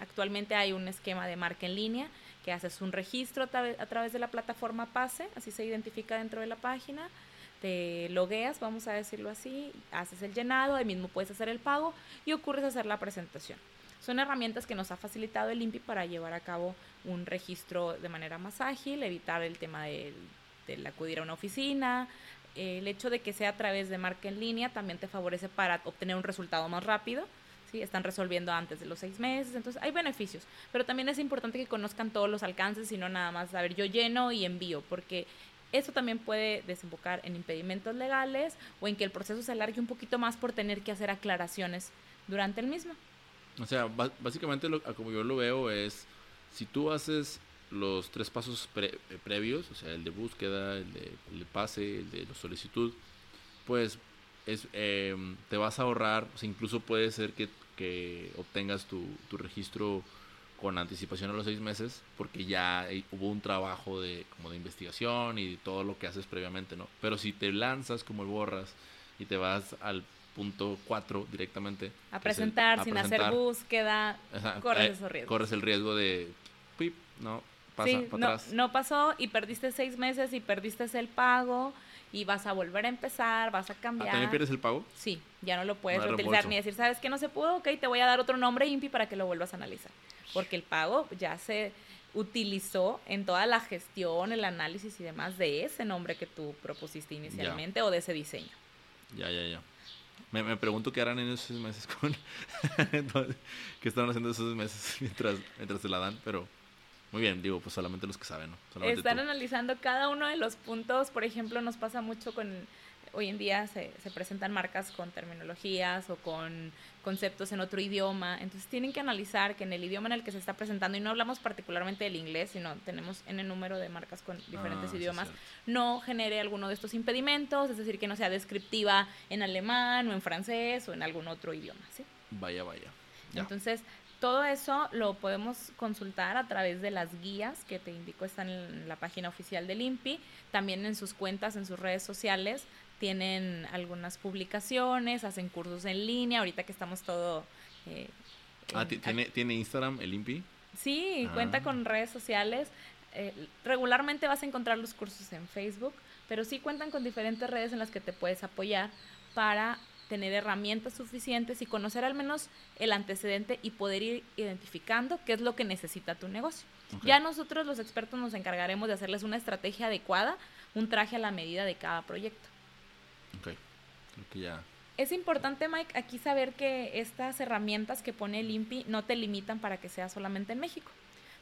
Actualmente hay un esquema de marca en línea que haces un registro a, través de la plataforma PASE, así se identifica dentro de la página, te logueas, vamos a decirlo así, haces el llenado, ahí mismo puedes hacer el pago y ocurres a hacer la presentación. Son herramientas que nos ha facilitado el INPI para llevar a cabo un registro de manera más ágil, evitar el tema del el acudir a una oficina. El hecho de que sea a través de marca en línea también te favorece para obtener un resultado más rápido. ¿sí? Están resolviendo antes de los seis meses, entonces hay beneficios. Pero también es importante que conozcan todos los alcances y no nada más, a ver, yo lleno y envío, porque eso también puede desembocar en impedimentos legales o en que el proceso se alargue un poquito más por tener que hacer aclaraciones durante el mismo. O sea, básicamente lo, como yo lo veo es, si tú haces los tres pasos eh, previos, o sea, el de búsqueda, el de, pase, el de solicitud, pues es, em, te vas a ahorrar, o sea, incluso puede ser que, que obtengas tu, tu, registro con anticipación a los seis meses, porque ya hubo un trabajo de, como de investigación y todo lo que haces previamente, ¿no? Pero si te lanzas como el borras y te vas al 4 directamente. A presentar sin hacer búsqueda, corres eh, esos riesgos. Corres el riesgo de, pip, no, pasa para no, atrás. No pasó y perdiste seis meses y perdiste el pago y vas a volver a empezar, vas a cambiar. ¿También pierdes el pago? Sí, ya no lo puedes utilizar ni decir, ¿sabes que no se pudo? Ok, te voy a dar otro nombre INPI para que lo vuelvas a analizar. Porque el pago ya se utilizó en toda la gestión, el análisis y demás de ese nombre que tú propusiste inicialmente o de ese diseño. Ya, ya, ya. Me, me, pregunto qué harán en esos meses con... ¿Qué están haciendo esos meses mientras, mientras se la dan? Pero muy bien, digo, pues solamente los que saben, ¿no? están analizando cada uno de los puntos. Por ejemplo, nos pasa mucho con hoy en día se, se, presentan marcas con terminologías o con conceptos en otro idioma, entonces tienen que analizar que en el idioma en el que se está presentando, y no hablamos particularmente del inglés, sino tenemos en el número de marcas con diferentes ah, idiomas, no genere alguno de estos impedimentos, es decir, que no sea descriptiva en alemán o en francés o en algún otro idioma, ¿sí? Vaya, vaya. Entonces, todo eso lo podemos consultar a través de las guías que te indico están en la página oficial del INPI, también en sus cuentas, en sus redes sociales, tienen algunas publicaciones, hacen cursos en línea, ahorita que estamos todo... Eh, ah, ¿tiene, ¿tiene Instagram el INPI? Sí, cuenta ah. con redes sociales. Eh, regularmente vas a encontrar los cursos en Facebook, pero sí cuentan con diferentes redes en las que te puedes apoyar para tener herramientas suficientes y conocer al menos el antecedente y poder ir identificando qué es lo que necesita tu negocio. Ya nosotros los expertos nos encargaremos de hacerles una estrategia adecuada, un traje a la medida de cada proyecto. Es importante, Mike, aquí saber que estas herramientas que pone el INPI no te limitan para que sea solamente en México.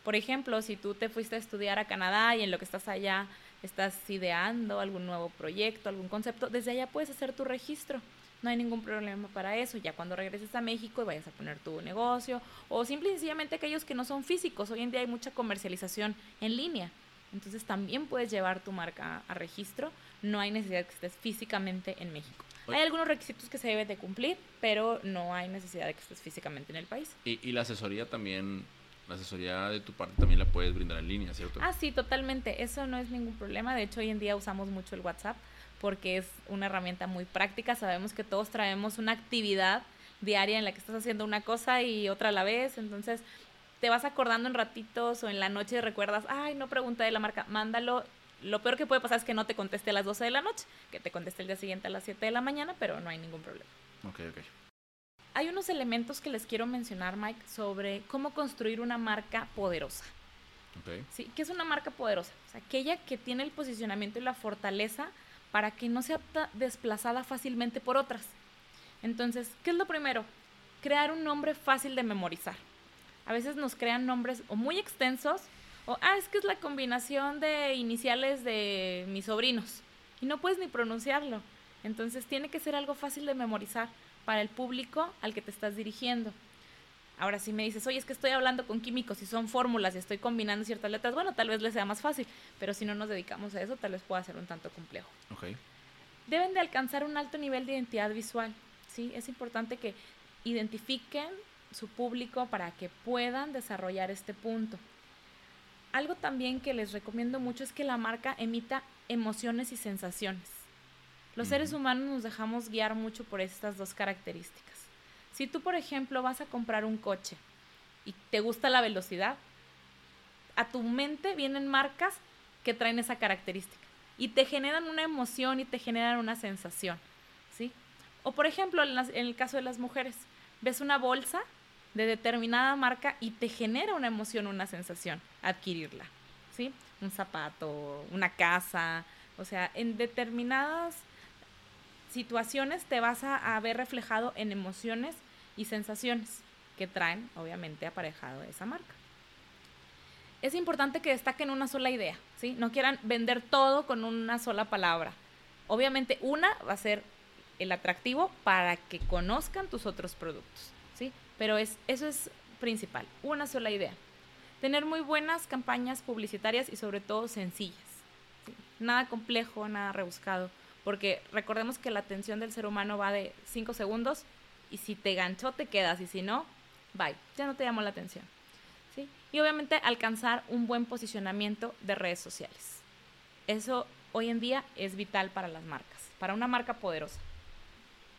Por ejemplo, si tú te fuiste a estudiar a Canadá y en lo que estás allá estás ideando algún nuevo proyecto, algún concepto, desde allá puedes hacer tu registro. No hay ningún problema para eso. Ya cuando regreses a México y vayas a poner tu negocio, o simple y sencillamente aquellos que no son físicos. Hoy en día hay mucha comercialización en línea. Entonces también puedes llevar tu marca a registro. No hay necesidad de que estés físicamente en México. Hay algunos requisitos que se deben de cumplir, pero no hay necesidad de que estés físicamente en el país. Y, la asesoría también, la asesoría de tu parte también la puedes brindar en línea, ¿cierto? Ah, sí, totalmente. Eso no es ningún problema. De hecho, hoy en día usamos mucho el WhatsApp porque es una herramienta muy práctica. Sabemos que todos traemos una actividad diaria en la que estás haciendo una cosa y otra a la vez. Entonces, te vas acordando en ratitos o en la noche y recuerdas, ay, no pregunté de la marca, mándalo lo peor que puede pasar es que no te conteste a las 12 de la noche, que te conteste el día siguiente a las 7 de la mañana, pero no hay ningún problema. Ok, ok. Hay unos elementos que les quiero mencionar, Mike, sobre cómo construir una marca poderosa. Okay. Sí, ¿qué es una marca poderosa? O sea, aquella que tiene el posicionamiento y la fortaleza para que no sea desplazada fácilmente por otras. Entonces, ¿qué es lo primero? Crear un nombre fácil de memorizar. A veces nos crean nombres o muy extensos o, ah, es que es la combinación de iniciales de mis sobrinos. Y no puedes ni pronunciarlo. Entonces tiene que ser algo fácil de memorizar para el público al que te estás dirigiendo. Ahora, si me dices, oye, es que estoy hablando con químicos y son fórmulas y estoy combinando ciertas letras, bueno, tal vez les sea más fácil, pero si no nos dedicamos a eso, tal vez pueda ser un tanto complejo. Okay. Deben de alcanzar un alto nivel de identidad visual, ¿sí? Es importante que identifiquen su público para que puedan desarrollar este punto. Algo también que les recomiendo mucho es que la marca emita emociones y sensaciones. Los seres humanos nos dejamos guiar mucho por estas dos características. Si tú, por ejemplo, vas a comprar un coche y te gusta la velocidad, a tu mente vienen marcas que traen esa característica y te generan una emoción y te generan una sensación, ¿sí? O por ejemplo, en, en el caso de las mujeres, ves una bolsa de determinada marca y te genera una emoción, una sensación adquirirla, ¿sí? un zapato, una casa. O sea, en determinadas situaciones te vas a, ver reflejado en emociones y sensaciones que traen, obviamente, aparejado esa marca. Es importante que destaquen una sola idea, ¿sí? No quieran vender todo con una sola palabra. Obviamente, una va a ser el atractivo para que conozcan tus otros productos. Pero es, eso es principal, una sola idea. Tener muy buenas campañas publicitarias y sobre todo sencillas. Nada complejo, nada rebuscado porque recordemos que la atención del ser humano va de 5 segundos y si te ganchó te quedas y si no, bye, ya no te llamó la atención. Y obviamente alcanzar un buen posicionamiento de redes sociales. Eso hoy en día es vital para las marcas, para una marca poderosa.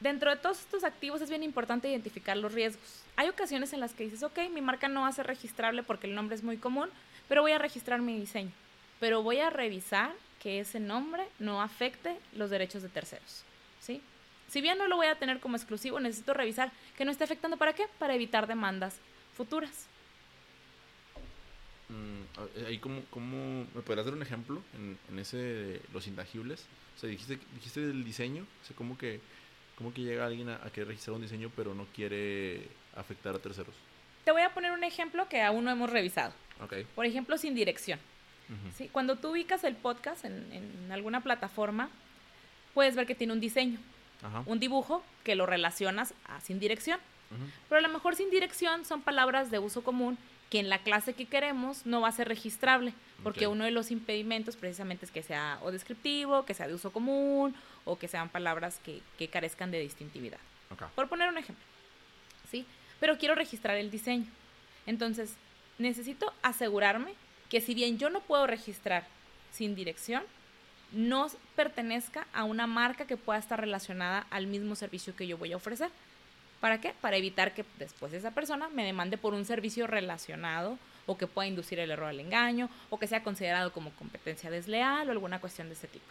Dentro de todos estos activos es bien importante identificar los riesgos. Hay ocasiones en las que dices, ok, mi marca no va a ser registrable porque el nombre es muy común, pero voy a registrar mi diseño. Pero voy a revisar que ese nombre no afecte los derechos de terceros. ¿sí? Si bien no lo voy a tener como exclusivo, necesito revisar que no esté afectando para qué? Para evitar demandas futuras. Mm, ¿Me podrías dar un ejemplo en, en, ese de los intangibles? O sea, dijiste, dijiste del diseño, o sea, ¿cómo que, cómo que llega alguien a, a querer registrar un diseño pero no quiere afectar a terceros? Te voy a poner un ejemplo que aún no hemos revisado. Okay. Por ejemplo, sin dirección. ¿sí? Cuando tú ubicas el podcast en, en, alguna plataforma, puedes ver que tiene un diseño, un dibujo que lo relacionas a sin dirección. Pero a lo mejor sin dirección son palabras de uso común que en la clase que queremos no va a ser registrable, porque uno de los impedimentos precisamente es que sea o descriptivo, que sea de uso común, o que sean palabras que, que carezcan de distintividad. Por poner un ejemplo. ¿Sí? Pero quiero registrar el diseño. Entonces, necesito asegurarme que si bien yo no puedo registrar sin dirección, no pertenezca a una marca que pueda estar relacionada al mismo servicio que yo voy a ofrecer. ¿Para qué? Para evitar que después esa persona me demande por un servicio relacionado o que pueda inducir el error al engaño o que sea considerado como competencia desleal o alguna cuestión de ese tipo.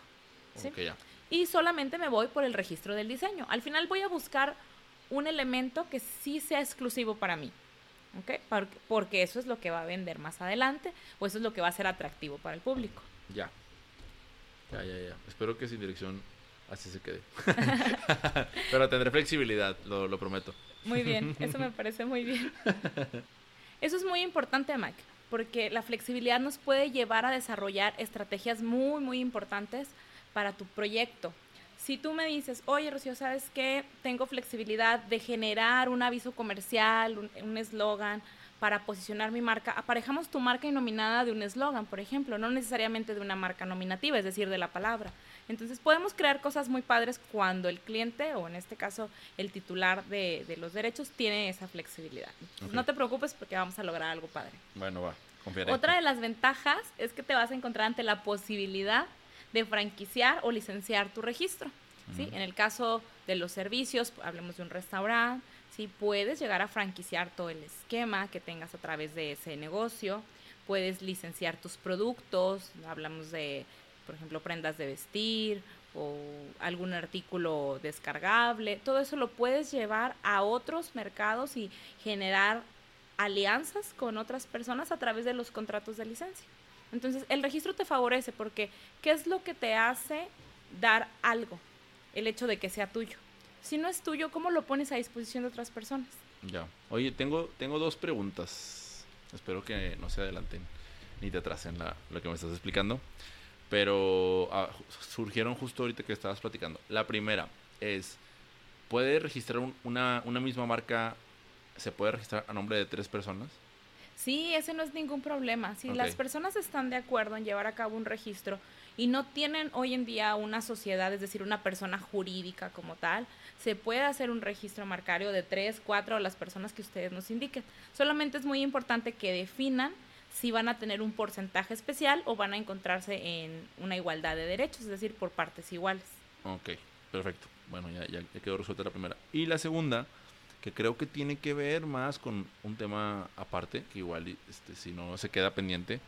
Y solamente me voy por el registro del diseño. Al final voy a buscar un elemento que sí sea exclusivo para mí. Porque eso es lo que va a vender más adelante o eso es lo que va a ser atractivo para el público. Ya. Ya, ya, ya. Espero que sin dirección así se quede. Pero tendré flexibilidad, lo, lo prometo. Muy bien, eso me parece muy bien. Eso es muy importante, Mike, porque la flexibilidad nos puede llevar a desarrollar estrategias muy, muy importantes para tu proyecto si tú me dices, oye, Rocío, ¿sabes qué? Tengo flexibilidad de generar un aviso comercial, un eslogan para posicionar mi marca, aparejamos tu marca nominada de un eslogan, por ejemplo, no necesariamente de una marca nominativa, es decir, de la palabra. Entonces podemos crear cosas muy padres cuando el cliente, o en este caso el titular de, de los derechos, tiene esa flexibilidad. No te preocupes porque vamos a lograr algo padre. Bueno, va, confiaré. Otra de las ventajas es que te vas a encontrar ante la posibilidad de franquiciar o licenciar tu registro. ¿sí? En el caso de los servicios, hablemos de un restaurante, ¿sí? puedes llegar a franquiciar todo el esquema que tengas a través de ese negocio, puedes licenciar tus productos, hablamos de, por ejemplo, prendas de vestir o algún artículo descargable, todo eso lo puedes llevar a otros mercados y generar alianzas con otras personas a través de los contratos de licencia. Entonces, el registro te favorece porque ¿qué es lo que te hace dar algo? El hecho de que sea tuyo. Si no es tuyo, ¿cómo lo pones a disposición de otras personas? Ya. Oye, tengo, tengo dos preguntas. Espero que no se adelanten ni te atrasen la, lo que me estás explicando. Pero ah, surgieron justo ahorita que estabas platicando. La primera es, ¿puede registrar una, una misma marca, se puede registrar a nombre de tres personas? Sí, ese no es ningún problema. Si las personas están de acuerdo en llevar a cabo un registro y no tienen hoy en día una sociedad, es decir, una persona jurídica como tal, se puede hacer un registro marcario de tres, cuatro, las personas que ustedes nos indiquen. Solamente es muy importante que definan si van a tener un porcentaje especial o van a encontrarse en una igualdad de derechos, es decir, por partes iguales. Ok, perfecto. Bueno, ya, ya quedó resuelta la primera. Y la segunda que creo que tiene que ver más con un tema aparte, que igual este, si no se queda pendiente,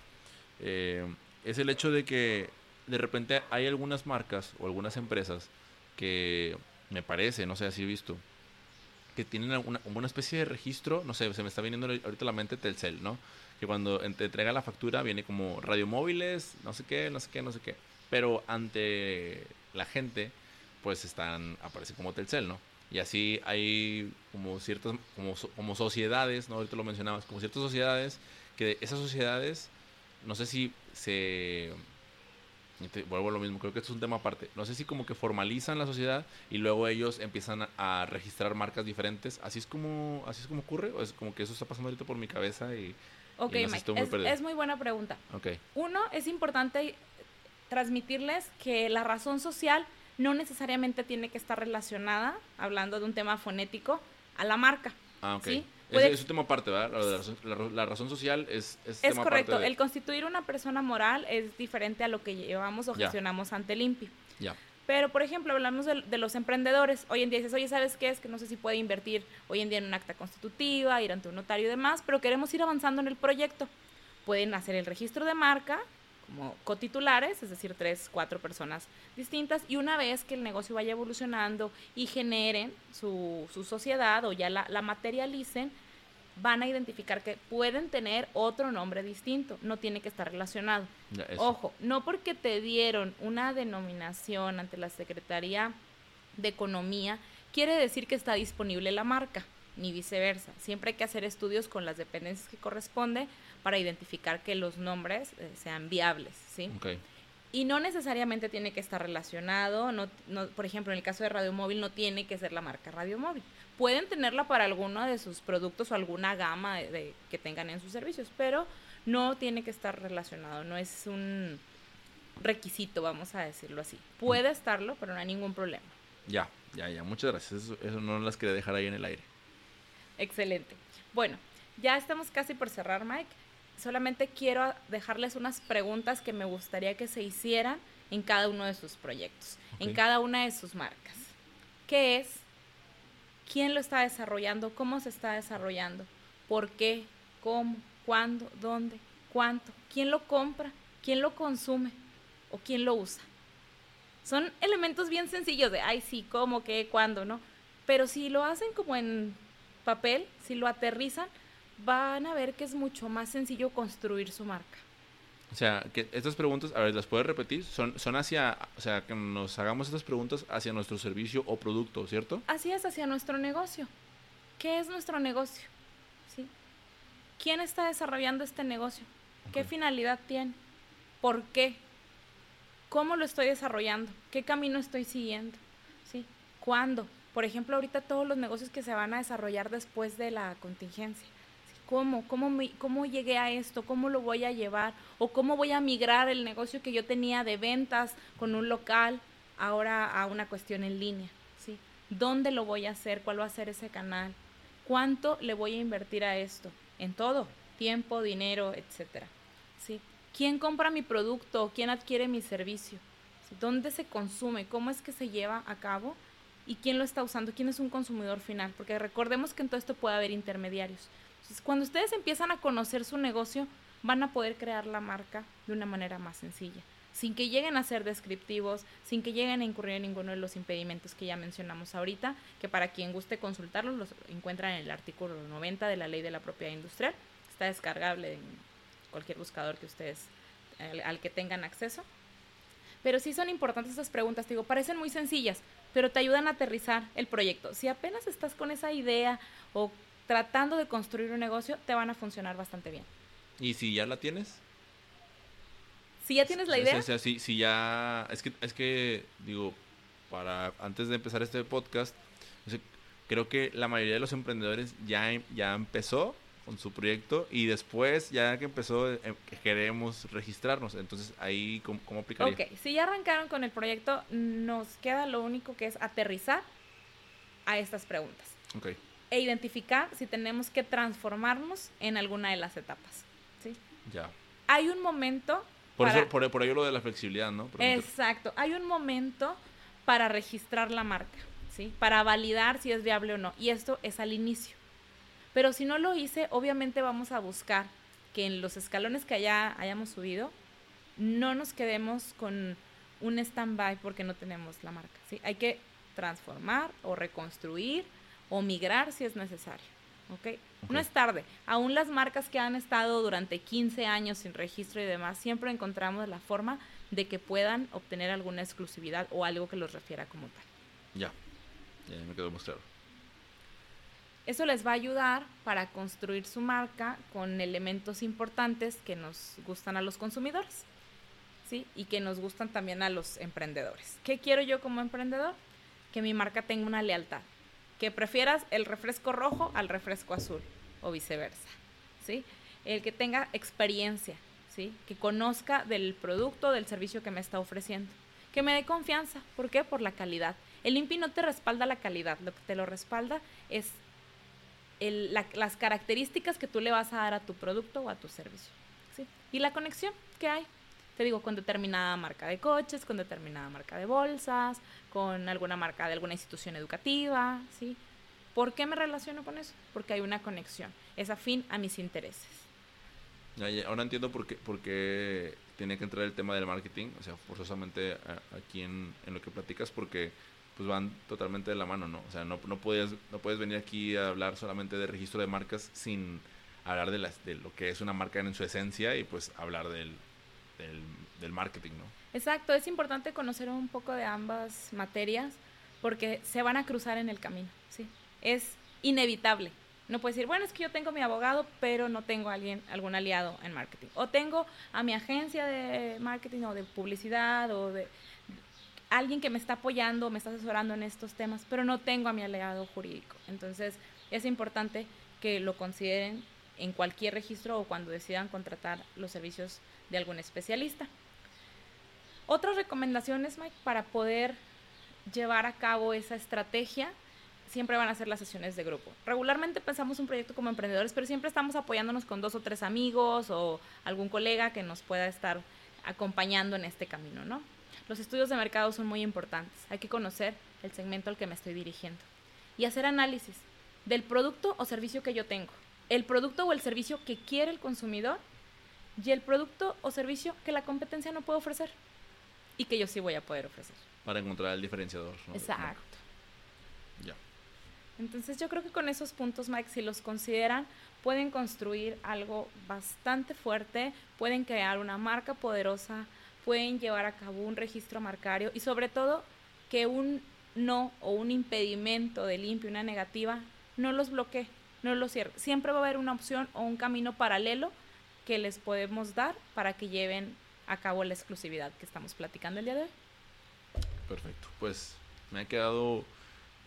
eh, es el hecho de que de repente hay algunas marcas o algunas empresas que me parece, no sé si he visto, que tienen alguna, una especie de registro, no sé, se me está viniendo ahorita a la mente Telcel, ¿no? que cuando te entrega la factura viene como radiomóviles, no sé qué, no sé qué, no sé qué. Pero ante la gente, pues están, aparece como Telcel, ¿no? Y así hay como ciertas, como, como sociedades, ¿no? Ahorita lo mencionabas, como ciertas sociedades, que esas sociedades, no sé si se vuelvo a lo mismo, creo que esto es un tema aparte. No sé si como que formalizan la sociedad y luego ellos empiezan a, registrar marcas diferentes. Así es como así es como ocurre o es como que eso está pasando ahorita por mi cabeza y Ok, Mike, es, es, muy buena pregunta. Okay. Uno, es importante transmitirles que la razón social no necesariamente tiene que estar relacionada, hablando de un tema fonético, a la marca. Ah, ok. Es, un tema aparte, ¿verdad? La, razón, social es... Es, es correcto. El constituir una persona moral es diferente a lo que llevamos o gestionamos ante el INPI. Ya. Pero, por ejemplo, hablamos de, los emprendedores. Hoy en día dices, oye, ¿sabes qué? Es que no sé si puede invertir hoy en día en un acta constitutiva, ir ante un notario y demás, pero queremos ir avanzando en el proyecto. Pueden hacer el registro de marca como cotitulares, es decir, tres, cuatro personas distintas, y una vez que el negocio vaya evolucionando y generen su, su sociedad o ya la, la materialicen, van a identificar que pueden tener otro nombre distinto, no tiene que estar relacionado. Ojo, no porque te dieron una denominación ante la Secretaría de Economía, quiere decir que está disponible la marca, ni viceversa. Siempre hay que hacer estudios con las dependencias que corresponde para identificar que los nombres eh, sean viables, ¿sí? Y no necesariamente tiene que estar relacionado, no, no, por ejemplo, en el caso de Radio Móvil no tiene que ser la marca Radio Móvil. Pueden tenerla para alguno de sus productos o alguna gama de, que tengan en sus servicios, pero no tiene que estar relacionado, no es un requisito, vamos a decirlo así. Puede estarlo, pero no hay ningún problema. Ya, ya, ya, muchas gracias. Eso, eso no las quería dejar ahí en el aire. Excelente. Bueno, ya estamos casi por cerrar, Mike solamente quiero dejarles unas preguntas que me gustaría que se hicieran en cada uno de sus proyectos, en cada una de sus marcas. ¿Qué es? ¿Quién lo está desarrollando? ¿Cómo se está desarrollando? ¿Por qué? ¿Cómo? ¿Cuándo? ¿Dónde? ¿Cuánto? ¿Quién lo compra? ¿Quién lo consume? ¿O quién lo usa? Son elementos bien sencillos de, ay, sí, cómo, qué, cuándo, ¿no? Pero si lo hacen como en papel, si lo aterrizan, van a ver que es mucho más sencillo construir su marca. O sea, que estas preguntas, a ver, ¿las puedes repetir? Son, son hacia, o sea, que nos hagamos estas preguntas hacia nuestro servicio o producto, ¿cierto? Así es, hacia nuestro negocio. ¿Qué es nuestro negocio? ¿Sí? ¿Quién está desarrollando este negocio? ¿Qué finalidad tiene? ¿Por qué? ¿Cómo lo estoy desarrollando? ¿Qué camino estoy siguiendo? ¿Sí? ¿Cuándo? Por ejemplo, ahorita todos los negocios que se van a desarrollar después de la contingencia ¿Cómo? ¿Cómo, ¿Cómo llegué a esto? ¿Cómo lo voy a llevar? ¿O cómo voy a migrar el negocio que yo tenía de ventas con un local ahora a una cuestión en línea? ¿sí? ¿Dónde lo voy a hacer? ¿Cuál va a ser ese canal? ¿Cuánto le voy a invertir a esto? En todo, tiempo, dinero, etcétera. ¿sí? ¿Quién compra mi producto? ¿Quién adquiere mi servicio? ¿Dónde se consume? ¿Cómo es que se lleva a cabo? ¿Y quién lo está usando? ¿Quién es un consumidor final? Porque recordemos que en todo esto puede haber intermediarios cuando ustedes empiezan a conocer su negocio, van a poder crear la marca de una manera más sencilla, sin que lleguen a ser descriptivos, sin que lleguen a incurrir en ninguno de los impedimentos que ya mencionamos ahorita, que para quien guste consultarlos los encuentran en el artículo 90 de la Ley de la Propiedad Industrial. Está descargable en cualquier buscador que ustedes al, que tengan acceso. Pero sí son importantes estas preguntas, digo, parecen muy sencillas, pero te ayudan a aterrizar el proyecto. Si apenas estás con esa idea o tratando de construir un negocio, te van a funcionar bastante bien. ¿Y si ya la tienes? Si ya tienes la idea. O sea, si, si ya. Es que, es que, digo, para antes de empezar este podcast, creo que la mayoría de los emprendedores ya, ya empezó con su proyecto y después, ya que empezó, eh, queremos registrarnos. Entonces, ahí, ¿cómo, cómo aplicaría? Ok, si ya arrancaron con el proyecto, nos queda lo único que es aterrizar a estas preguntas. Ok e identificar si tenemos que transformarnos en alguna de las etapas. ¿sí? Ya. Hay un momento... Por, eso, por, por, ello lo de la flexibilidad, ¿no? Exacto. Hay un momento para registrar la marca, ¿sí? Para validar si es viable o no. Y esto es al inicio. Pero si no lo hice, obviamente vamos a buscar que en los escalones que haya, hayamos subido, no nos quedemos con un stand-by porque no tenemos la marca. ¿sí? Hay que transformar o reconstruir o migrar si es necesario. ¿ok? No es tarde. Aún las marcas que han estado durante 15 años sin registro y demás, siempre encontramos la forma de que puedan obtener alguna exclusividad o algo que los refiera como tal. Ya, ya me quedó más claro. Eso les va a ayudar para construir su marca con elementos importantes que nos gustan a los consumidores, ¿sí? Y que nos gustan también a los emprendedores. ¿Qué quiero yo como emprendedor? Que mi marca tenga una lealtad, que prefieras el refresco rojo al refresco azul o viceversa, ¿sí? El que tenga experiencia, ¿sí? Que conozca del producto, del servicio que me está ofreciendo, que me dé confianza, ¿por qué? Por la calidad. El INPI no te respalda la calidad, lo que te lo respalda es las características que tú le vas a dar a tu producto o a tu servicio. ¿sí? Y la conexión que hay, te digo, con determinada marca de coches, con determinada marca de bolsas, con alguna marca de alguna institución educativa, ¿sí? ¿Por qué me relaciono con eso? Porque hay una conexión, es afín a mis intereses. ahora entiendo por qué, por qué tiene que entrar el tema del marketing, o sea, forzosamente aquí en, lo que platicas, porque pues van totalmente de la mano, ¿no? O sea, no, no, puedes, no puedes venir aquí a hablar solamente de registro de marcas sin hablar de, las, de lo que es una marca en su esencia y pues hablar del, del, marketing, ¿no? Exacto, es importante conocer un poco de ambas materias porque se van a cruzar en el camino, ¿sí? Es inevitable. No puedes decir, bueno, es que yo tengo mi abogado, pero no tengo a alguien, algún aliado en marketing. O tengo a mi agencia de marketing o de publicidad o de alguien que me está apoyando, me está asesorando en estos temas, pero no tengo a mi aliado jurídico. Entonces, es importante que lo consideren en cualquier registro o cuando decidan contratar los servicios de algún especialista. Otras recomendaciones, Mike, para poder llevar a cabo esa estrategia siempre van a ser las sesiones de grupo. Regularmente pensamos un proyecto como emprendedores, pero siempre estamos apoyándonos con dos o tres amigos o algún colega que nos pueda estar acompañando en este camino, ¿no? Los estudios de mercado son muy importantes. Hay que conocer el segmento al que me estoy dirigiendo y hacer análisis del producto o servicio que yo tengo, el producto o el servicio que quiere el consumidor y el producto o servicio que la competencia no puede ofrecer y que yo sí voy a poder ofrecer. Para encontrar el diferenciador. Exacto. Ya. Entonces yo creo que con esos puntos, Mike, si los consideran, pueden construir algo bastante fuerte, pueden crear una marca poderosa, pueden llevar a cabo un registro marcario y sobre todo que un no o un impedimento de limpio, una negativa, no los bloquee, no los cierre. Siempre va a haber una opción o un camino paralelo que les podemos dar para que lleven a cabo la exclusividad que estamos platicando el día de hoy. Perfecto, pues me ha quedado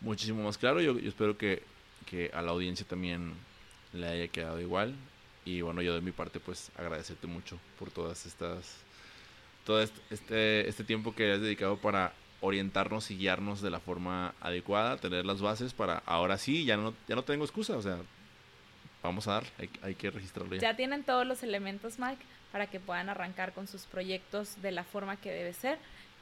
muchísimo más claro. Yo, yo espero que, que a la audiencia también le haya quedado igual. Y bueno, yo de mi parte pues agradecerte mucho por todas estas todo este, este tiempo que has dedicado para orientarnos y guiarnos de la forma adecuada, tener las bases para ahora sí, ya no, ya no tengo excusa, o sea, vamos a dar, hay, que registrarlo ya. Ya tienen todos los elementos, Mike, para que puedan arrancar con sus proyectos de la forma que debe ser.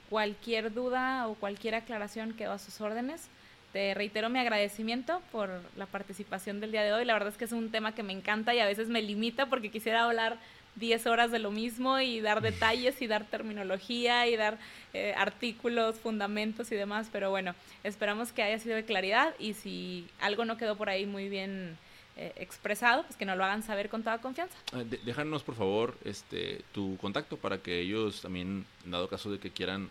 Cualquier duda o cualquier aclaración quedo a sus órdenes. Te reitero mi agradecimiento por la participación del día de hoy. La verdad es que es un tema que me encanta y a veces me limita porque quisiera hablar 10 horas de lo mismo y dar detalles y dar terminología y dar eh, artículos, fundamentos y demás, pero bueno, esperamos que haya sido de claridad y si algo no quedó por ahí muy bien eh, expresado, pues que nos lo hagan saber con toda confianza. Eh, déjanos por favor este tu contacto para que ellos también, dado caso de que quieran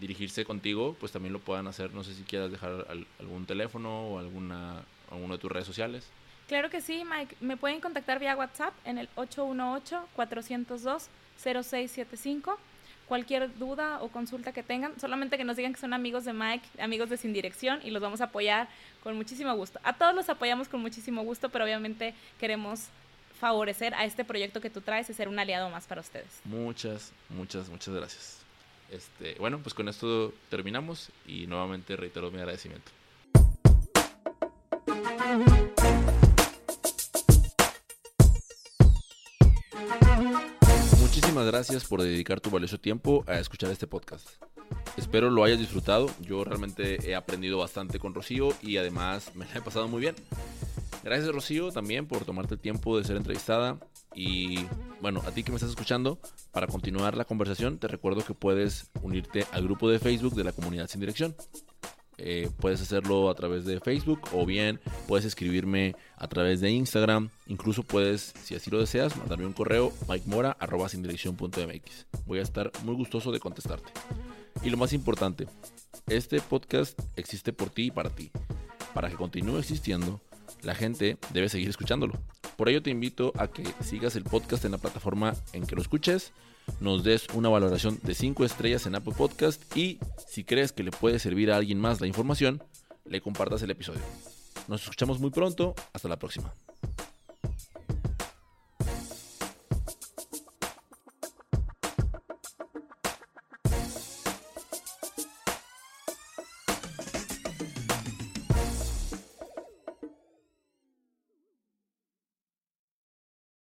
dirigirse contigo, pues también lo puedan hacer. No sé si quieras dejar algún teléfono o alguna alguna de tus redes sociales. Claro que sí, Mike. Me pueden contactar vía WhatsApp en el 818-402-0675. Cualquier duda o consulta que tengan, solamente que nos digan que son amigos de Mike, amigos de Sin Dirección, y los vamos a apoyar con muchísimo gusto. A todos los apoyamos con muchísimo gusto, pero obviamente queremos favorecer a este proyecto que tú traes y ser un aliado más para ustedes. Muchas, muchas, muchas gracias. Este, bueno, pues con esto terminamos y nuevamente reitero mi agradecimiento. Muchísimas gracias por dedicar tu valioso tiempo a escuchar este podcast. Espero lo hayas disfrutado. Yo realmente he aprendido bastante con Rocío y además me la he pasado muy bien. Gracias Rocío también por tomarte el tiempo de ser entrevistada. Y bueno, a ti que me estás escuchando, para continuar la conversación te recuerdo que puedes unirte al grupo de Facebook de la comunidad sin dirección. eh, puedes hacerlo a través de Facebook o bien puedes escribirme a través de Instagram. Incluso puedes, si así lo deseas, mandarme un correo mikemora.sindirección.mx. Voy a estar muy gustoso de contestarte. Y lo más importante, este podcast existe por ti y para ti. Para que continúe existiendo, la gente debe seguir escuchándolo. Por ello te invito a que sigas el podcast en la plataforma en que lo escuches, nos des una valoración de 5 estrellas en Apple Podcast y si crees que le puede servir a alguien más la información, le compartas el episodio. Nos escuchamos muy pronto. Hasta la próxima.